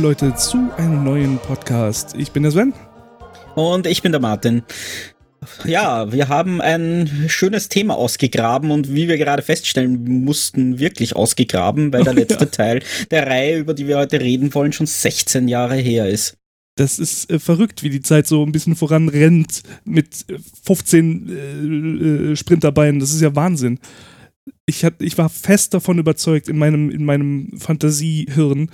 Liebe Leute, zu einem neuen Podcast. Ich bin der Sven. Und ich bin der Martin. Ja, wir haben ein schönes Thema ausgegraben und wie wir gerade feststellen mussten, wirklich ausgegraben, weil der letzte ja. Teil der Reihe, über die wir heute reden wollen, schon 16 Jahre her ist. Das ist äh, verrückt, wie die Zeit so ein bisschen voranrennt mit 15 äh, äh, Sprinterbeinen. Das ist ja Wahnsinn. Ich, hat, ich war fest davon überzeugt in meinem, in meinem Fantasiehirn,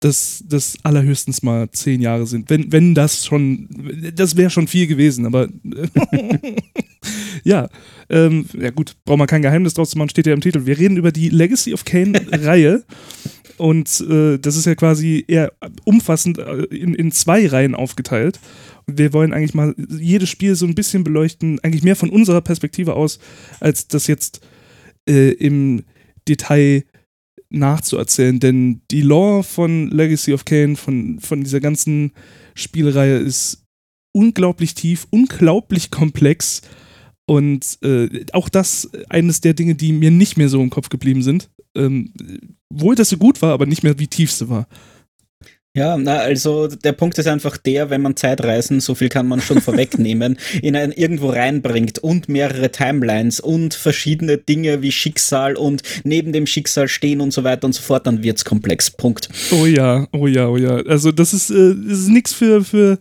dass das allerhöchstens mal zehn Jahre sind. Wenn, wenn das schon, das wäre schon viel gewesen, aber ja, ähm, ja gut, braucht man kein Geheimnis draus zu machen, steht ja im Titel. Wir reden über die Legacy of Kane-Reihe. Und äh, das ist ja quasi eher umfassend äh, in, in zwei Reihen aufgeteilt. Und wir wollen eigentlich mal jedes Spiel so ein bisschen beleuchten, eigentlich mehr von unserer Perspektive aus, als das jetzt äh, im Detail nachzuerzählen, denn die Lore von Legacy of Kane, von, von dieser ganzen Spielreihe ist unglaublich tief, unglaublich komplex und äh, auch das eines der Dinge, die mir nicht mehr so im Kopf geblieben sind. Ähm, wohl, dass sie gut war, aber nicht mehr wie tief sie war. Ja, na, also der Punkt ist einfach der, wenn man Zeitreisen, so viel kann man schon vorwegnehmen, in ein irgendwo reinbringt und mehrere Timelines und verschiedene Dinge wie Schicksal und neben dem Schicksal stehen und so weiter und so fort, dann wird's komplex. Punkt. Oh ja, oh ja, oh ja. Also das ist, äh, das ist nichts für, für,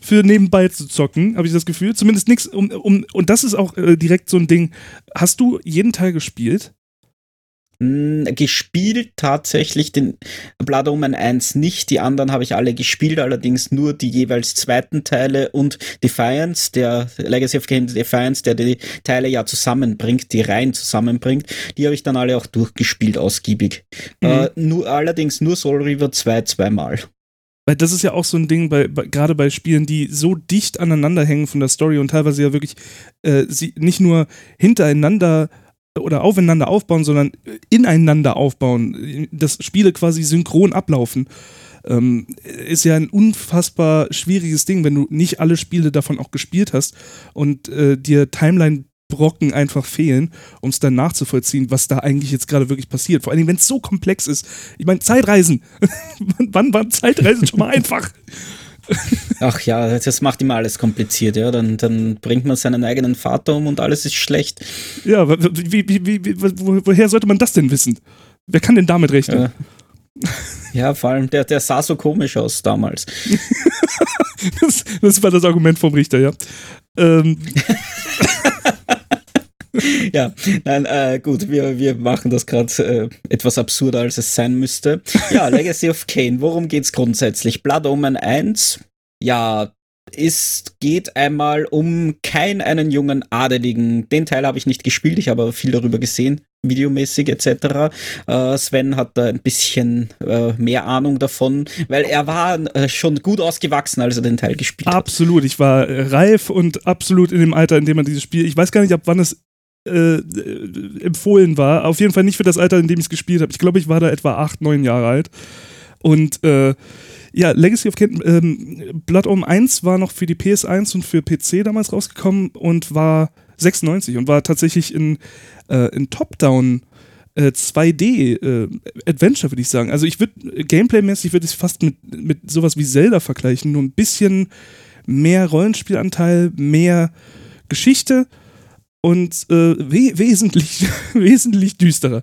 für nebenbei zu zocken, habe ich das Gefühl. Zumindest nichts um, um, und das ist auch äh, direkt so ein Ding. Hast du jeden Teil gespielt? Gespielt tatsächlich den Blood Omen 1 nicht. Die anderen habe ich alle gespielt, allerdings nur die jeweils zweiten Teile und Defiance, der Legacy of Games Defiance, der die Teile ja zusammenbringt, die Reihen zusammenbringt. Die habe ich dann alle auch durchgespielt, ausgiebig. Mhm. Äh, nur, allerdings nur Soul River 2 zweimal. Weil das ist ja auch so ein Ding, bei, bei, gerade bei Spielen, die so dicht aneinander hängen von der Story und teilweise ja wirklich äh, sie nicht nur hintereinander oder aufeinander aufbauen, sondern ineinander aufbauen, dass Spiele quasi synchron ablaufen. Ähm, ist ja ein unfassbar schwieriges Ding, wenn du nicht alle Spiele davon auch gespielt hast und äh, dir Timeline-Brocken einfach fehlen, um es dann nachzuvollziehen, was da eigentlich jetzt gerade wirklich passiert. Vor allem, wenn es so komplex ist. Ich meine, Zeitreisen. Wann waren Zeitreisen schon mal einfach? Ach ja, das macht immer alles kompliziert, ja. Dann, dann bringt man seinen eigenen Vater um und alles ist schlecht. Ja, wie, wie, wie, woher sollte man das denn wissen? Wer kann denn damit rechnen? Ja. Ja, vor allem, der, der sah so komisch aus damals. das, das war das Argument vom Richter, ja. Ähm. ja, nein, äh, gut, wir, wir machen das gerade äh, etwas absurder, als es sein müsste. Ja, Legacy of Kane, worum geht's grundsätzlich? Blood Omen 1, ja, es geht einmal um kein einen jungen Adeligen. Den Teil habe ich nicht gespielt, ich habe aber viel darüber gesehen, videomäßig etc. Äh, Sven hat da ein bisschen äh, mehr Ahnung davon, weil er war äh, schon gut ausgewachsen, als er den Teil gespielt absolut. hat. Absolut, ich war reif und absolut in dem Alter, in dem man dieses Spiel, ich weiß gar nicht, ab wann es äh, empfohlen war. Auf jeden Fall nicht für das Alter, in dem ich es gespielt habe. Ich glaube, ich war da etwa acht, neun Jahre alt. Und äh, ja, Legacy of Kane, ähm, Blood Omen 1 war noch für die PS1 und für PC damals rausgekommen und war 96 und war tatsächlich in, äh, in Top-Down äh, 2D äh, Adventure, würde ich sagen. Also ich würde, Gameplay-mäßig würde ich fast mit, mit sowas wie Zelda vergleichen, nur ein bisschen mehr Rollenspielanteil, mehr Geschichte und äh, we wesentlich, wesentlich düsterer.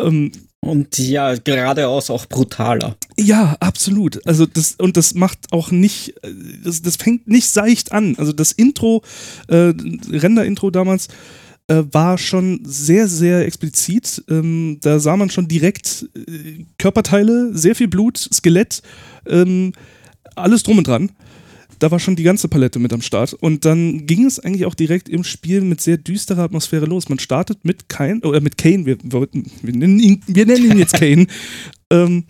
Ähm, und ja, geradeaus auch brutaler. Ja, absolut. Also das, und das macht auch nicht, das, das fängt nicht seicht an. Also das Intro, äh, Render-Intro damals, äh, war schon sehr, sehr explizit. Ähm, da sah man schon direkt äh, Körperteile, sehr viel Blut, Skelett, ähm, alles drum und dran da war schon die ganze Palette mit am Start. Und dann ging es eigentlich auch direkt im Spiel mit sehr düsterer Atmosphäre los. Man startet mit Kane, oder mit Kane, wir, wollten, wir, nennen, ihn, wir nennen ihn jetzt Kane, ähm,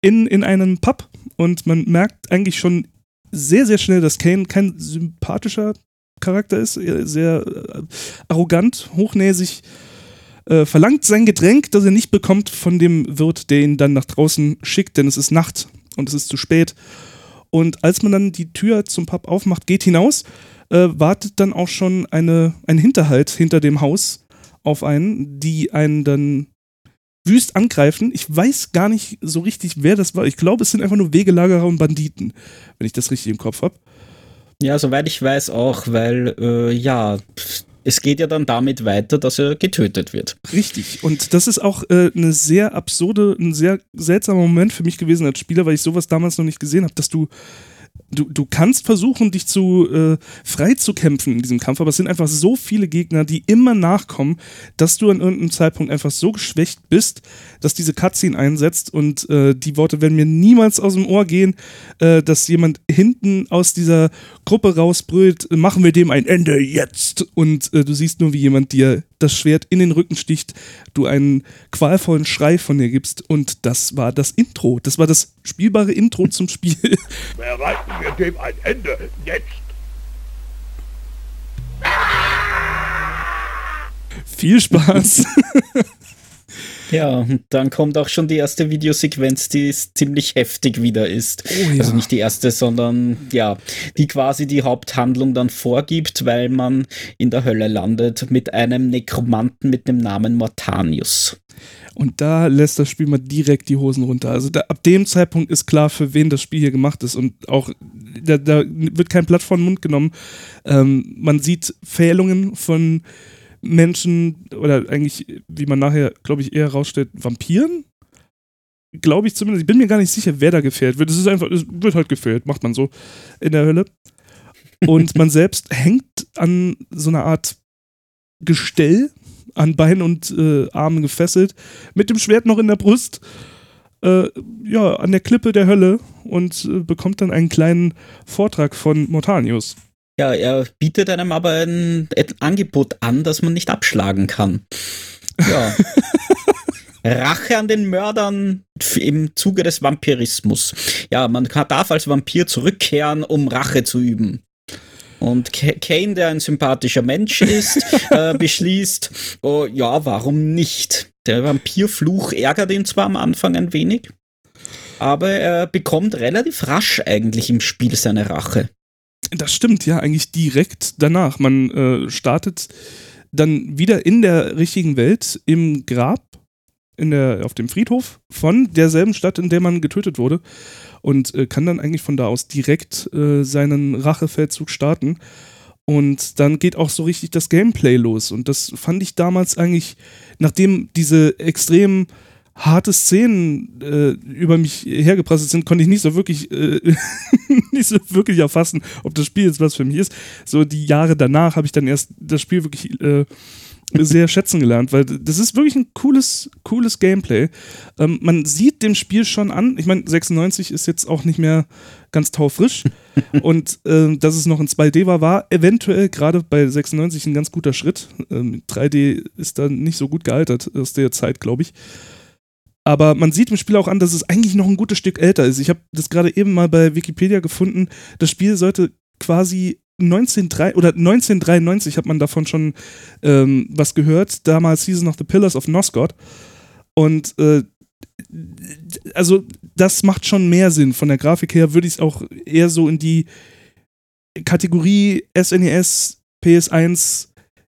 in, in einem Pub. Und man merkt eigentlich schon sehr, sehr schnell, dass Kane kein sympathischer Charakter ist, sehr äh, arrogant, hochnäsig, äh, verlangt sein Getränk, das er nicht bekommt von dem Wirt, der ihn dann nach draußen schickt, denn es ist Nacht und es ist zu spät. Und als man dann die Tür zum Pub aufmacht, geht hinaus, äh, wartet dann auch schon eine, ein Hinterhalt hinter dem Haus auf einen, die einen dann wüst angreifen. Ich weiß gar nicht so richtig, wer das war. Ich glaube, es sind einfach nur Wegelagerer und Banditen, wenn ich das richtig im Kopf habe. Ja, soweit ich weiß auch, weil äh, ja, es geht ja dann damit weiter, dass er getötet wird. Richtig. Und das ist auch äh, eine sehr absurde, ein sehr seltsamer Moment für mich gewesen als Spieler, weil ich sowas damals noch nicht gesehen habe, dass du du, du kannst versuchen, dich zu äh, frei zu kämpfen in diesem Kampf, aber es sind einfach so viele Gegner, die immer nachkommen, dass du an irgendeinem Zeitpunkt einfach so geschwächt bist, dass diese Cutscene einsetzt und äh, die Worte werden mir niemals aus dem Ohr gehen, äh, dass jemand hinten aus dieser Gruppe rausbrüllt, machen wir dem ein Ende jetzt und äh, du siehst nur, wie jemand dir das Schwert in den Rücken sticht, du einen qualvollen Schrei von dir gibst und das war das Intro. Das war das spielbare Intro zum Spiel. Bereiten wir dem ein Ende jetzt. Viel Spaß. Ja, und dann kommt auch schon die erste Videosequenz, die ziemlich heftig wieder ist. Oh, ja. Also nicht die erste, sondern ja, die quasi die Haupthandlung dann vorgibt, weil man in der Hölle landet mit einem Nekromanten mit dem Namen Mortanius. Und da lässt das Spiel mal direkt die Hosen runter. Also da, ab dem Zeitpunkt ist klar, für wen das Spiel hier gemacht ist. Und auch, da, da wird kein Blatt vor den Mund genommen. Ähm, man sieht Fehlungen von Menschen oder eigentlich, wie man nachher, glaube ich, eher rausstellt, Vampiren. Glaube ich zumindest. Ich bin mir gar nicht sicher, wer da gefährdet wird. Es ist einfach, es wird halt gefährdet, macht man so in der Hölle. Und man selbst hängt an so einer Art Gestell, an Beinen und äh, Armen gefesselt, mit dem Schwert noch in der Brust, äh, ja, an der Klippe der Hölle und äh, bekommt dann einen kleinen Vortrag von Mortanius. Ja, er bietet einem aber ein, ein Angebot an, das man nicht abschlagen kann. Ja. Rache an den Mördern im Zuge des Vampirismus. Ja, man kann, darf als Vampir zurückkehren, um Rache zu üben. Und Kane, der ein sympathischer Mensch ist, äh, beschließt, oh, ja, warum nicht? Der Vampirfluch ärgert ihn zwar am Anfang ein wenig, aber er bekommt relativ rasch eigentlich im Spiel seine Rache. Das stimmt, ja, eigentlich direkt danach. Man äh, startet dann wieder in der richtigen Welt im Grab, in der, auf dem Friedhof von derselben Stadt, in der man getötet wurde und äh, kann dann eigentlich von da aus direkt äh, seinen Rachefeldzug starten. Und dann geht auch so richtig das Gameplay los. Und das fand ich damals eigentlich, nachdem diese extrem harte Szenen äh, über mich hergeprasselt sind, konnte ich nicht so wirklich äh, nicht so wirklich erfassen, ob das Spiel jetzt was für mich ist. So die Jahre danach habe ich dann erst das Spiel wirklich äh, sehr schätzen gelernt, weil das ist wirklich ein cooles, cooles Gameplay. Ähm, man sieht dem Spiel schon an, ich meine, 96 ist jetzt auch nicht mehr ganz taufrisch und äh, dass es noch in 2D war, war eventuell gerade bei 96 ein ganz guter Schritt. Ähm, 3D ist da nicht so gut gealtert aus der Zeit, glaube ich. Aber man sieht im Spiel auch an, dass es eigentlich noch ein gutes Stück älter ist. Ich habe das gerade eben mal bei Wikipedia gefunden. Das Spiel sollte quasi 1903 oder 1993 hat man davon schon ähm, was gehört. Damals hieß es noch The Pillars of Nosgod. Und äh, also das macht schon mehr Sinn. Von der Grafik her würde ich es auch eher so in die Kategorie SNES, PS1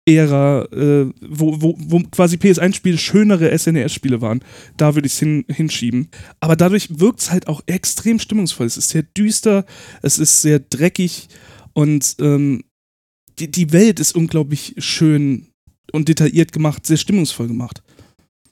Ära, äh, wo, wo, wo quasi PS1-Spiele schönere SNES-Spiele waren. Da würde ich es hin, hinschieben. Aber dadurch wirkt es halt auch extrem stimmungsvoll. Es ist sehr düster, es ist sehr dreckig und ähm, die, die Welt ist unglaublich schön und detailliert gemacht, sehr stimmungsvoll gemacht.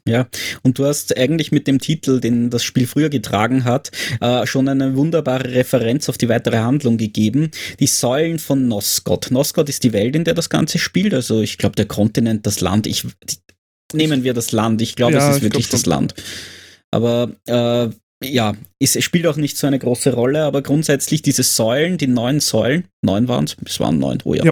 Ja, und du hast eigentlich mit dem Titel, den das Spiel früher getragen hat, äh, schon eine wunderbare Referenz auf die weitere Handlung gegeben. Die Säulen von Nosgod. Nosgod ist die Welt, in der das Ganze spielt. Also ich glaube, der Kontinent, das Land. Ich, nehmen wir das Land. Ich glaube, ja, es ist wirklich das Land. Aber äh, ja, es spielt auch nicht so eine große Rolle, aber grundsätzlich diese Säulen, die neun Säulen, neun waren es, es waren neun, oh ja.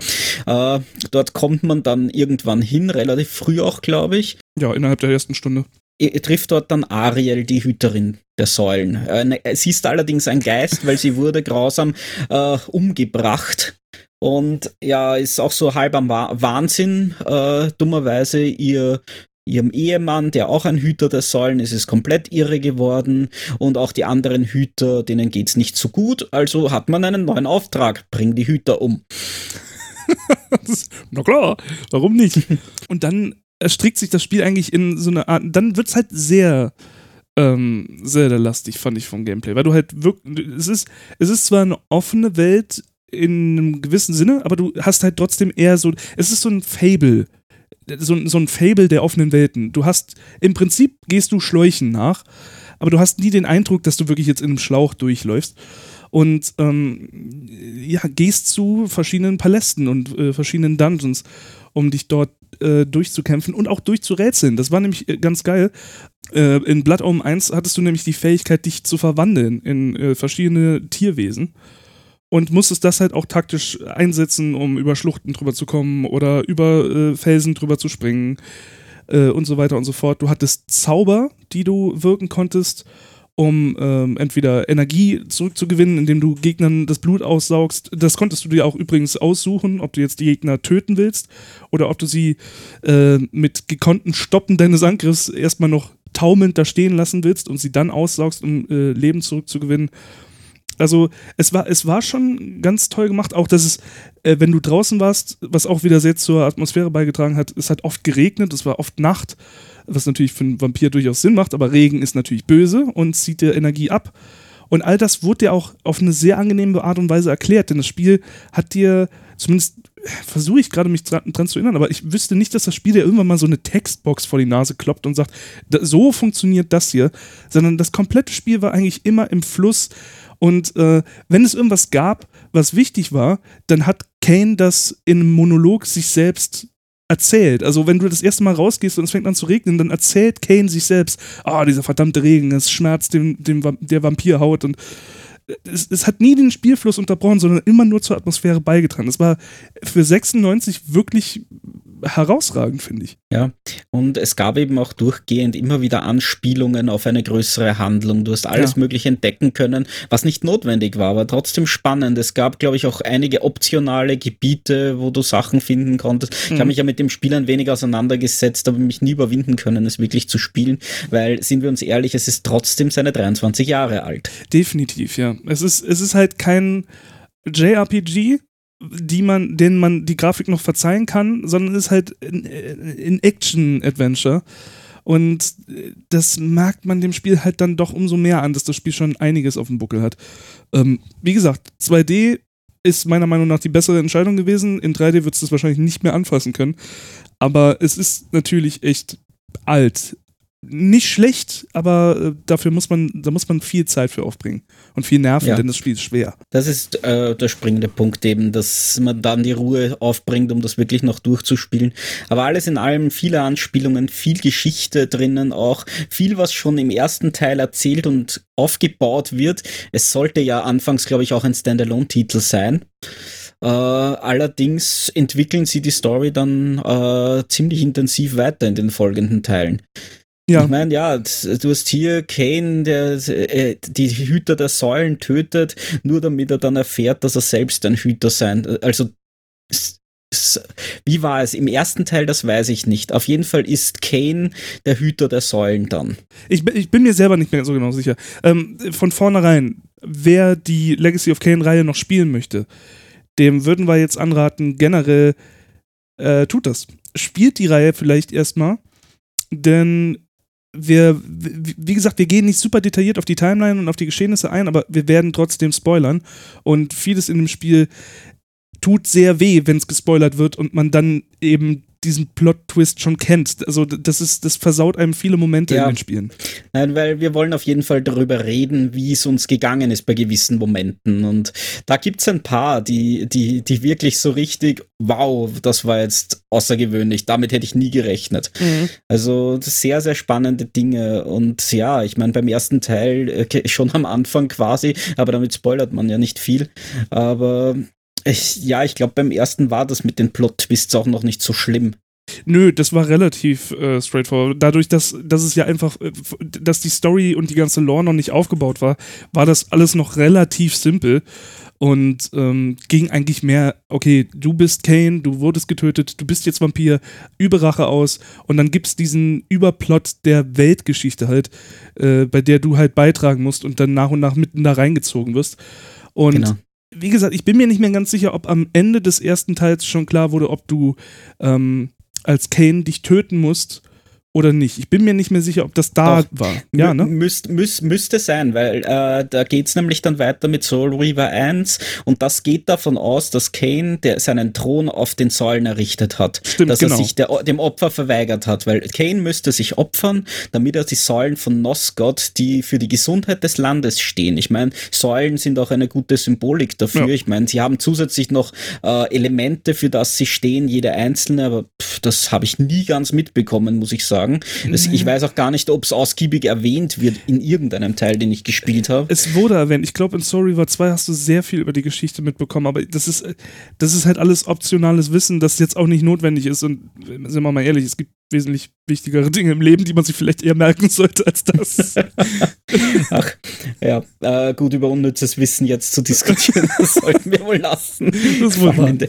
ja. Äh, dort kommt man dann irgendwann hin, relativ früh auch, glaube ich. Ja, innerhalb der ersten Stunde. Er trifft dort dann Ariel, die Hüterin der Säulen. Äh, ne, sie ist allerdings ein Geist, weil sie wurde grausam äh, umgebracht. Und ja, ist auch so halb am Wahnsinn. Äh, dummerweise ihr ihrem Ehemann, der auch ein Hüter der Säulen ist, ist komplett irre geworden und auch die anderen Hüter, denen geht's nicht so gut. Also hat man einen neuen Auftrag, bring die Hüter um. Na klar, warum nicht? Und dann erstrickt sich das Spiel eigentlich in so eine Art, dann wird es halt sehr, ähm, sehr lastig, fand ich vom Gameplay, weil du halt wirklich, es ist, es ist zwar eine offene Welt in einem gewissen Sinne, aber du hast halt trotzdem eher so, es ist so ein Fable, so, so ein Fable der offenen Welten. Du hast, im Prinzip gehst du Schläuchen nach, aber du hast nie den Eindruck, dass du wirklich jetzt in einem Schlauch durchläufst und ähm, ja, gehst zu verschiedenen Palästen und äh, verschiedenen Dungeons, um dich dort äh, durchzukämpfen und auch durchzurätseln. Das war nämlich äh, ganz geil. Äh, in Blood Omen 1 hattest du nämlich die Fähigkeit, dich zu verwandeln in äh, verschiedene Tierwesen und musstest das halt auch taktisch einsetzen, um über Schluchten drüber zu kommen oder über äh, Felsen drüber zu springen äh, und so weiter und so fort. Du hattest Zauber, die du wirken konntest, um ähm, entweder Energie zurückzugewinnen, indem du Gegnern das Blut aussaugst. Das konntest du dir auch übrigens aussuchen, ob du jetzt die Gegner töten willst oder ob du sie äh, mit gekonnten Stoppen deines Angriffs erstmal noch taumelnd da stehen lassen willst und sie dann aussaugst, um äh, Leben zurückzugewinnen. Also es war, es war schon ganz toll gemacht, auch dass es, äh, wenn du draußen warst, was auch wieder sehr zur Atmosphäre beigetragen hat, es hat oft geregnet, es war oft Nacht, was natürlich für einen Vampir durchaus Sinn macht, aber Regen ist natürlich böse und zieht dir Energie ab. Und all das wurde dir auch auf eine sehr angenehme Art und Weise erklärt, denn das Spiel hat dir, zumindest versuche ich gerade mich dran, dran, zu erinnern, aber ich wüsste nicht, dass das Spiel dir irgendwann mal so eine Textbox vor die Nase kloppt und sagt, so funktioniert das hier, sondern das komplette Spiel war eigentlich immer im Fluss und äh, wenn es irgendwas gab, was wichtig war, dann hat Kane das in einem Monolog sich selbst erzählt. Also wenn du das erste Mal rausgehst und es fängt an zu regnen, dann erzählt Kane sich selbst, ah, oh, dieser verdammte Regen, es schmerzt dem, dem der Vampirhaut und es, es, hat nie den Spielfluss unterbrochen, sondern immer nur zur Atmosphäre beigetragen. Das war für 96 wirklich herausragend, finde ich. Ja, und es gab eben auch durchgehend immer wieder Anspielungen auf eine größere Handlung. Du hast alles ja. Mögliche entdecken können, was nicht notwendig war, aber trotzdem spannend. Es gab, glaube ich, auch einige optionale Gebiete, wo du Sachen finden konntest. Mhm. Ich habe mich ja mit dem Spiel ein wenig auseinandergesetzt, aber mich nie überwinden können, es wirklich zu spielen, weil, sind wir uns ehrlich, es ist trotzdem seine 23 Jahre alt. Definitiv, ja. Es ist, es ist halt kein JRPG, die man, denen man die Grafik noch verzeihen kann, sondern ist halt ein Action-Adventure. Und das merkt man dem Spiel halt dann doch umso mehr an, dass das Spiel schon einiges auf dem Buckel hat. Ähm, wie gesagt, 2D ist meiner Meinung nach die bessere Entscheidung gewesen. In 3D wird es das wahrscheinlich nicht mehr anfassen können. Aber es ist natürlich echt alt nicht schlecht, aber äh, dafür muss man, da muss man viel Zeit für aufbringen und viel Nerven, ja. denn das Spiel ist schwer. Das ist äh, der springende Punkt eben, dass man dann die Ruhe aufbringt, um das wirklich noch durchzuspielen. Aber alles in allem viele Anspielungen, viel Geschichte drinnen auch, viel, was schon im ersten Teil erzählt und aufgebaut wird. Es sollte ja anfangs, glaube ich, auch ein Standalone-Titel sein. Uh, allerdings entwickeln sie die Story dann uh, ziemlich intensiv weiter in den folgenden Teilen. Ja. Ich meine, ja, du hast hier Kane, der äh, die Hüter der Säulen tötet, nur damit er dann erfährt, dass er selbst ein Hüter sein. Also wie war es? Im ersten Teil, das weiß ich nicht. Auf jeden Fall ist Kane der Hüter der Säulen dann. Ich, ich bin mir selber nicht mehr so genau sicher. Ähm, von vornherein, wer die Legacy of Kane-Reihe noch spielen möchte, dem würden wir jetzt anraten, generell äh, tut das. Spielt die Reihe vielleicht erstmal, denn wir, wie gesagt, wir gehen nicht super detailliert auf die Timeline und auf die Geschehnisse ein, aber wir werden trotzdem spoilern. Und vieles in dem Spiel tut sehr weh, wenn es gespoilert wird und man dann eben diesen Plot-Twist schon kennt. Also das ist, das versaut einem viele Momente ja. in den Spielen. Nein, weil wir wollen auf jeden Fall darüber reden, wie es uns gegangen ist bei gewissen Momenten. Und da gibt es ein paar, die, die, die wirklich so richtig, wow, das war jetzt außergewöhnlich, damit hätte ich nie gerechnet. Mhm. Also sehr, sehr spannende Dinge. Und ja, ich meine, beim ersten Teil äh, schon am Anfang quasi, aber damit spoilert man ja nicht viel. Aber ich, ja, ich glaube, beim ersten war das mit den Plot-Twists auch noch nicht so schlimm. Nö, das war relativ äh, straightforward. Dadurch, dass, dass es ja einfach, äh, dass die Story und die ganze Lore noch nicht aufgebaut war, war das alles noch relativ simpel und ähm, ging eigentlich mehr, okay, du bist Kane, du wurdest getötet, du bist jetzt Vampir, übe Rache aus und dann gibt es diesen Überplot der Weltgeschichte halt, äh, bei der du halt beitragen musst und dann nach und nach mitten da reingezogen wirst. Und genau wie gesagt, ich bin mir nicht mehr ganz sicher, ob am Ende des ersten Teils schon klar wurde, ob du ähm, als Kane dich töten musst oder nicht. Ich bin mir nicht mehr sicher, ob das da Doch. war. Ja, ne? Müsst, müsst, müsste sein, weil äh, da geht's nämlich dann weiter mit Soul Reaver 1 und das geht davon aus, dass Kane der seinen Thron auf den Säulen errichtet hat. Stimmt, dass genau. er sich der, dem Opfer verweigert hat, weil Kane müsste sich opfern, damit er die Säulen von Nosgod, die für die Gesundheit des Landes stehen. Ich meine, Säulen sind auch eine gute Symbolik dafür. Ja. Ich meine, sie haben zusätzlich noch äh, Elemente, für das sie stehen, jede einzelne, aber pff, das habe ich nie ganz mitbekommen, muss ich sagen. Es, ich weiß auch gar nicht, ob es ausgiebig erwähnt wird in irgendeinem Teil, den ich gespielt habe. Es wurde erwähnt. Ich glaube, in Soul Reaver 2 hast du sehr viel über die Geschichte mitbekommen, aber das ist, das ist halt alles optionales Wissen, das jetzt auch nicht notwendig ist. Und sind wir mal ehrlich, es gibt wesentlich wichtigere Dinge im Leben, die man sich vielleicht eher merken sollte als das. Ach, ja, äh, gut, über unnützes Wissen jetzt zu diskutieren, das sollten wir wohl lassen. Das machen. Ende.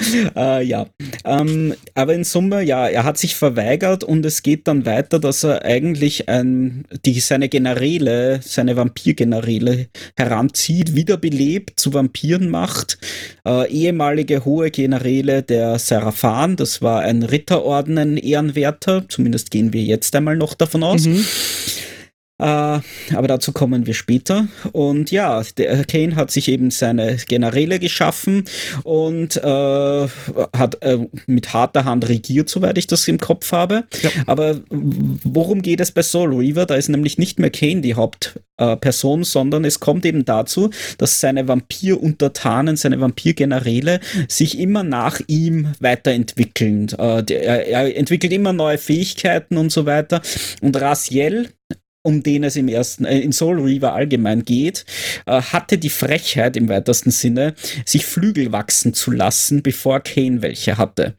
Äh, ja, ähm, aber in Summe, ja, er hat sich verweigert und es geht dann weiter, dass er eigentlich ein, die, seine Generäle, seine Vampirgeneräle heranzieht, wiederbelebt, zu Vampiren macht. Äh, ehemalige hohe Generäle der Seraphan, das war ein Ritterorden Ehrenwerter, zumindest gehen wir jetzt einmal noch davon aus. Mhm. Äh, aber dazu kommen wir später. Und ja, der Kane hat sich eben seine Generäle geschaffen und äh, hat äh, mit harter Hand regiert, soweit ich das im Kopf habe. Ja. Aber worum geht es bei Soul Reaver? Da ist nämlich nicht mehr Kane die Hauptperson, sondern es kommt eben dazu, dass seine Vampiruntertanen, seine Vampirgeneräle sich immer nach ihm weiterentwickeln. Äh, der, er, er entwickelt immer neue Fähigkeiten und so weiter. Und Raziel, um den es im ersten, äh, in Soul Reaver allgemein geht, äh, hatte die Frechheit im weitesten Sinne, sich Flügel wachsen zu lassen, bevor Kane welche hatte.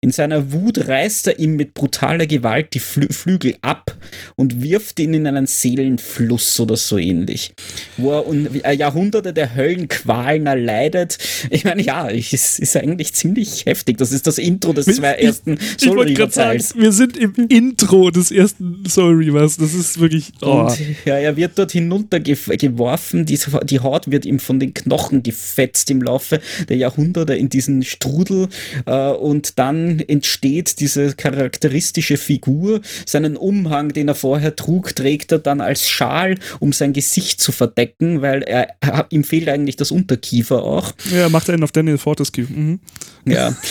In seiner Wut reißt er ihm mit brutaler Gewalt die Flü Flügel ab und wirft ihn in einen Seelenfluss oder so ähnlich, wo er un äh, Jahrhunderte der Höllenqualen erleidet. Ich meine, ja, es ist, ist eigentlich ziemlich heftig. Das ist das Intro des Ich- zwei ersten Ich Soul wollte Reaver gerade sagen, wir sind im Intro des ersten Soul Reavers. Das ist wirklich. Oh. Und ja, er wird dort hinuntergeworfen, die, die Haut wird ihm von den Knochen gefetzt im Laufe der Jahrhunderte in diesen Strudel äh, und dann entsteht diese charakteristische Figur. Seinen Umhang, den er vorher trug, trägt er dann als Schal, um sein Gesicht zu verdecken, weil er, er ihm fehlt eigentlich das Unterkiefer auch. Ja, macht einen auf Daniel Fortescue. Mhm. Ja.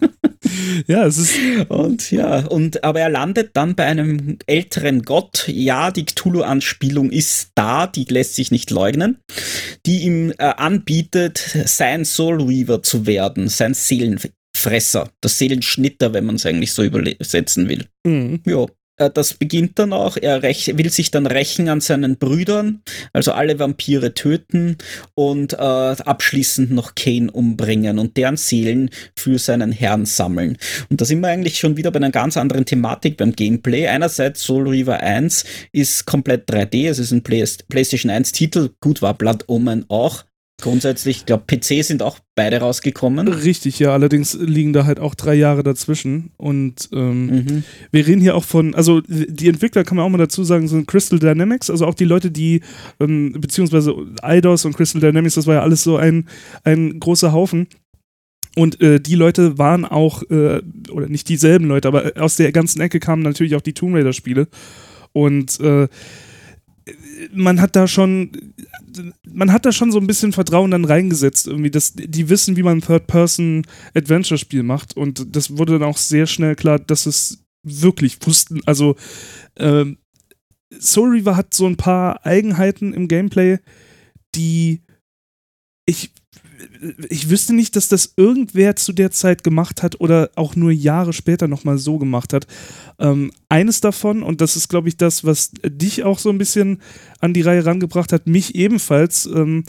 Ja, es ist. Und ja, und aber er landet dann bei einem älteren Gott. Ja, die Cthulhu-Anspielung ist da, die lässt sich nicht leugnen, die ihm äh, anbietet, sein Soul Reaver zu werden, sein Seelenfresser, das Seelenschnitter, wenn man es eigentlich so übersetzen will. Mhm. Ja. Äh, Das beginnt dann auch. Er will sich dann rächen an seinen Brüdern, also alle Vampire töten und äh, abschließend noch Kane umbringen und deren Seelen für seinen Herrn sammeln. Und da sind wir eigentlich schon wieder bei einer ganz anderen Thematik beim Gameplay. Einerseits Soul Reaver 1 ist komplett 3D, es ist ein Play PlayStation 1 Titel. Gut war Blood Omen auch. Grundsätzlich, ich glaube, PC sind auch beide rausgekommen. Richtig, ja. Allerdings liegen da halt auch drei Jahre dazwischen. Und ähm, Mhm. wir reden hier auch von, also die Entwickler kann man auch mal dazu sagen, sind Crystal Dynamics, also auch die Leute, die, ähm, beziehungsweise IDOS und Crystal Dynamics, das war ja alles so ein, ein großer Haufen. Und äh, die Leute waren auch, äh, oder nicht dieselben Leute, aber aus der ganzen Ecke kamen natürlich auch die Tomb Raider-Spiele. Und äh, man hat da schon, man hat da schon so ein bisschen Vertrauen dann reingesetzt, irgendwie, dass die wissen, wie man ein Third-Person-Adventure-Spiel macht. Und das wurde dann auch sehr schnell klar, dass es wirklich wussten. Also, ähm, Soul Reaver hat so ein paar Eigenheiten im Gameplay, die ich, ich wüsste nicht, dass das irgendwer zu der Zeit gemacht hat oder auch nur Jahre später nochmal so gemacht hat. Ähm, eines davon, und das ist, glaube ich, das, was dich auch so ein bisschen an die Reihe rangebracht hat, mich ebenfalls, ähm,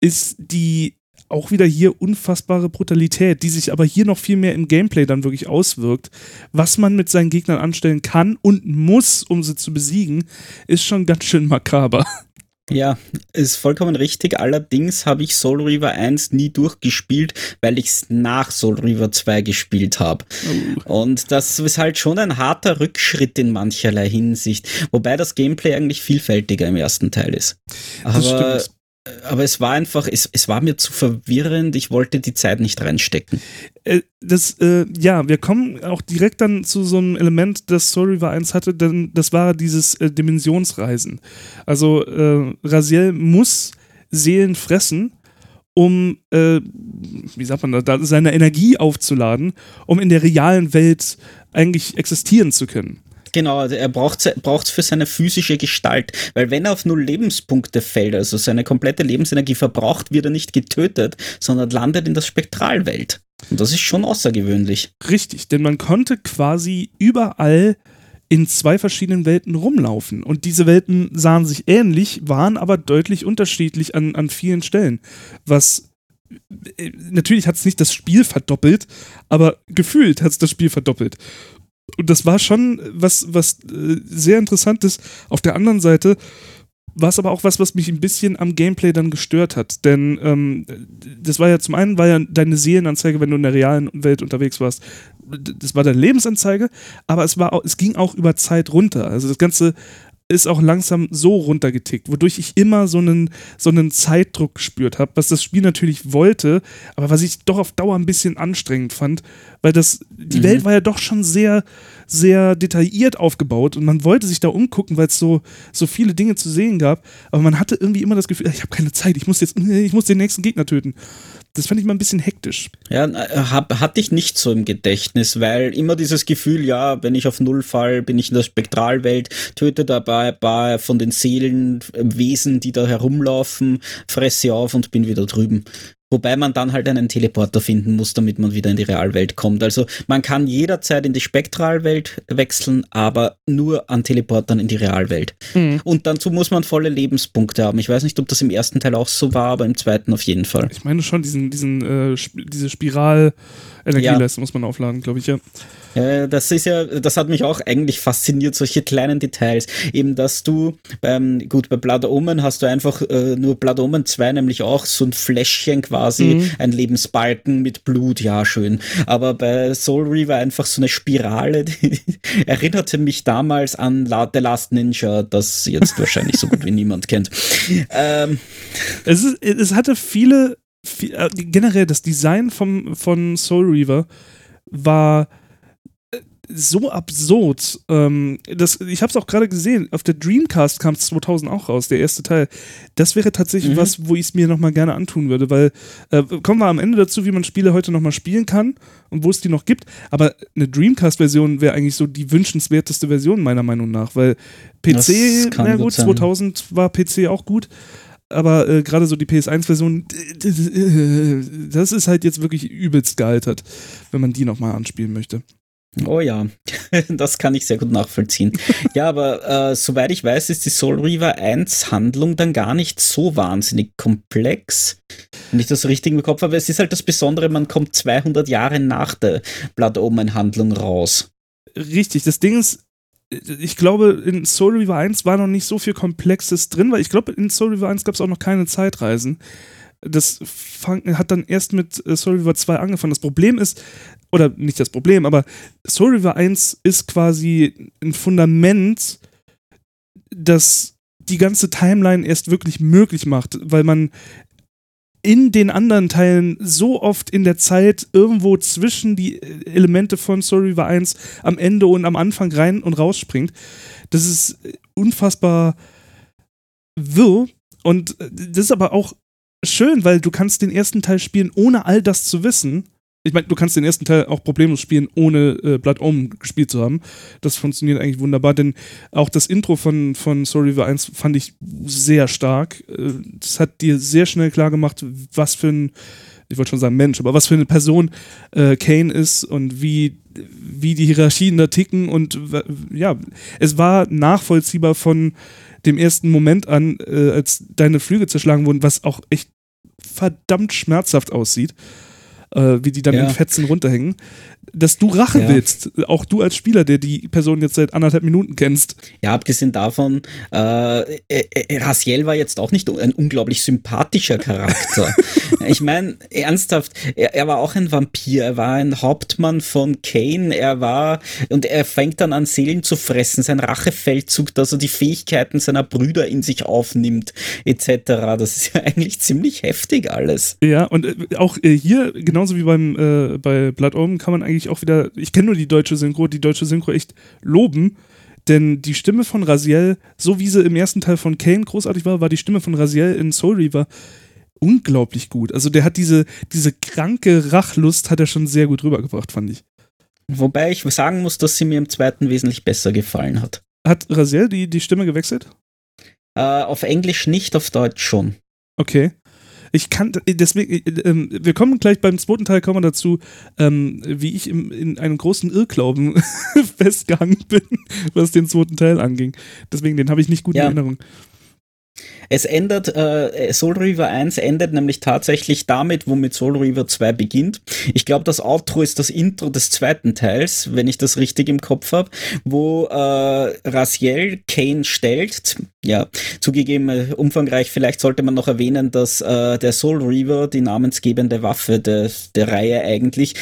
ist die auch wieder hier unfassbare Brutalität, die sich aber hier noch viel mehr im Gameplay dann wirklich auswirkt. Was man mit seinen Gegnern anstellen kann und muss, um sie zu besiegen, ist schon ganz schön makaber. Ja, ist vollkommen richtig. Allerdings habe ich Soul Reaver 1 nie durchgespielt, weil ich es nach Soul Reaver 2 gespielt habe. Und das ist halt schon ein harter Rückschritt in mancherlei Hinsicht. Wobei das Gameplay eigentlich vielfältiger im ersten Teil ist. Aber. Aber es war einfach, es, es war mir zu verwirrend, ich wollte die Zeit nicht reinstecken. Äh, das, äh, ja, wir kommen auch direkt dann zu so einem Element, das Soul River 1 hatte, denn das war dieses äh, Dimensionsreisen. Also äh, Raziel muss Seelen fressen, um, äh, wie sagt man da, seine Energie aufzuladen, um in der realen Welt eigentlich existieren zu können. Genau, also er braucht es für seine physische Gestalt, weil wenn er auf null Lebenspunkte fällt, also seine komplette Lebensenergie verbraucht, wird er nicht getötet, sondern landet in der Spektralwelt. Und das ist schon außergewöhnlich. Richtig, denn man konnte quasi überall in zwei verschiedenen Welten rumlaufen. Und diese Welten sahen sich ähnlich, waren aber deutlich unterschiedlich an, an vielen Stellen. Was äh, natürlich hat es nicht das Spiel verdoppelt, aber gefühlt hat es das Spiel verdoppelt. Und das war schon was, was äh, sehr interessantes. Auf der anderen Seite war es aber auch was, was mich ein bisschen am Gameplay dann gestört hat. Denn ähm, das war ja zum einen war ja deine Seelenanzeige, wenn du in der realen Welt unterwegs warst. Das war deine Lebensanzeige, aber es war auch, es ging auch über Zeit runter. Also das Ganze ist auch langsam so runtergetickt, wodurch ich immer so einen, so einen Zeitdruck gespürt habe, was das Spiel natürlich wollte, aber was ich doch auf Dauer ein bisschen anstrengend fand, weil das, die mhm. Welt war ja doch schon sehr, sehr detailliert aufgebaut und man wollte sich da umgucken, weil es so, so viele Dinge zu sehen gab, aber man hatte irgendwie immer das Gefühl, ich habe keine Zeit, ich muss jetzt, ich muss den nächsten Gegner töten. Das fand ich mal ein bisschen hektisch. Ja, äh, hab, hatte ich nicht so im Gedächtnis, weil immer dieses Gefühl, ja, wenn ich auf Null fall, bin ich in der Spektralwelt, töte dabei ein paar von den Seelenwesen, die da herumlaufen, fresse auf und bin wieder drüben. Wobei man dann halt einen Teleporter finden muss, damit man wieder in die Realwelt kommt. Also man kann jederzeit in die Spektralwelt wechseln, aber nur an Teleportern in die Realwelt. Mhm. Und dazu muss man volle Lebenspunkte haben. Ich weiß nicht, ob das im ersten Teil auch so war, aber im zweiten auf jeden Fall. Ich meine schon, diesen, diesen, äh, diese Spiral-Energieleiste ja. muss man aufladen, glaube ich, ja. Ja, das ist ja, das hat mich auch eigentlich fasziniert, solche kleinen Details. Eben, dass du, beim, gut, bei Blood Omen hast du einfach äh, nur Blood Omen 2, nämlich auch so ein Fläschchen quasi, mhm. ein Lebensbalken mit Blut, ja, schön. Aber bei Soul Reaver einfach so eine Spirale, die erinnerte mich damals an La The Last Ninja, das jetzt wahrscheinlich so gut wie niemand kennt. Ähm. Es, ist, es hatte viele, viel, äh, generell das Design vom, von Soul Reaver war so absurd. Ähm, das, ich habe es auch gerade gesehen, auf der Dreamcast kam es 2000 auch raus, der erste Teil. Das wäre tatsächlich mhm. was, wo ich es mir nochmal gerne antun würde, weil äh, kommen wir am Ende dazu, wie man Spiele heute nochmal spielen kann und wo es die noch gibt. Aber eine Dreamcast-Version wäre eigentlich so die wünschenswerteste Version meiner Meinung nach, weil PC, na gut, gut 2000 war PC auch gut aber äh, gerade so die PS1-Version, das ist halt jetzt wirklich übelst gealtert, wenn man die nochmal anspielen möchte. Oh ja, das kann ich sehr gut nachvollziehen. ja, aber äh, soweit ich weiß, ist die Soul Reaver 1 Handlung dann gar nicht so wahnsinnig komplex. Wenn ich das richtig im Kopf habe, es ist halt das Besondere, man kommt 200 Jahre nach der Blood Omen Handlung raus. Richtig, das Ding ist, ich glaube, in Soul Reaver 1 war noch nicht so viel Komplexes drin, weil ich glaube, in Soul Reaver 1 gab es auch noch keine Zeitreisen das fang, hat dann erst mit äh, Soul River 2 angefangen. Das Problem ist, oder nicht das Problem, aber Soul River 1 ist quasi ein Fundament, das die ganze Timeline erst wirklich möglich macht, weil man in den anderen Teilen so oft in der Zeit irgendwo zwischen die äh, Elemente von Soul River 1 am Ende und am Anfang rein und rausspringt. Das ist unfassbar wirr und äh, das ist aber auch schön, weil du kannst den ersten Teil spielen, ohne all das zu wissen. Ich meine, du kannst den ersten Teil auch problemlos spielen, ohne äh, Blood Omen gespielt zu haben. Das funktioniert eigentlich wunderbar, denn auch das Intro von, von Soul River 1 fand ich sehr stark. Äh, das hat dir sehr schnell klar gemacht, was für ein, ich wollte schon sagen Mensch, aber was für eine Person äh, Kane ist und wie, wie die Hierarchien da ticken und ja, es war nachvollziehbar von dem ersten Moment an, äh, als deine Flügel zerschlagen wurden, was auch echt verdammt schmerzhaft aussieht. Äh, wie die dann Ja. in Fetzen runterhängen, dass du Rache Ja. willst, auch du als Spieler, der die Person jetzt seit anderthalb Minuten kennst. Ja, abgesehen davon, äh, äh, Raziel war jetzt auch nicht ein unglaublich sympathischer Charakter. ich meine, ernsthaft, er, er war auch ein Vampir, er war ein Hauptmann von Kane, er war, und er fängt dann an Seelen zu fressen, sein Rachefeldzug, dass er die Fähigkeiten seiner Brüder in sich aufnimmt, etc. Das ist ja eigentlich ziemlich heftig alles. Ja, und äh, auch äh, hier, genauso wie beim äh, bei Blood Omen, kann man eigentlich auch wieder, ich kenne nur die deutsche Synchro, die deutsche Synchro echt loben, denn die Stimme von Raziel, so wie sie im ersten Teil von Kane großartig war, war die Stimme von Raziel in Soul Reaver unglaublich gut. Also der hat diese, diese kranke Rachlust hat er schon sehr gut rübergebracht, fand ich. Wobei ich sagen muss, dass sie mir im zweiten wesentlich besser gefallen hat. Hat Raziel die, die Stimme gewechselt? Äh, auf Englisch nicht, auf Deutsch schon. Okay. Ich kann, deswegen, äh, ähm, wir kommen gleich beim zweiten Teil, kommen wir dazu, ähm, wie ich in einem großen Irrglauben festgehangen bin, was den zweiten Teil anging. Deswegen, den habe ich nicht gut Ja. in Erinnerung. Es ändert, äh, Soul Reaver 1 endet nämlich tatsächlich damit, womit Soul Reaver 2 beginnt. Ich glaube, das Outro ist das Intro des zweiten Teils, wenn ich das richtig im Kopf habe, wo äh, Raziel Kane stellt. Ja, zugegeben, äh, umfangreich, vielleicht sollte man noch erwähnen, dass äh, der Soul Reaver die namensgebende Waffe der, der Reihe eigentlich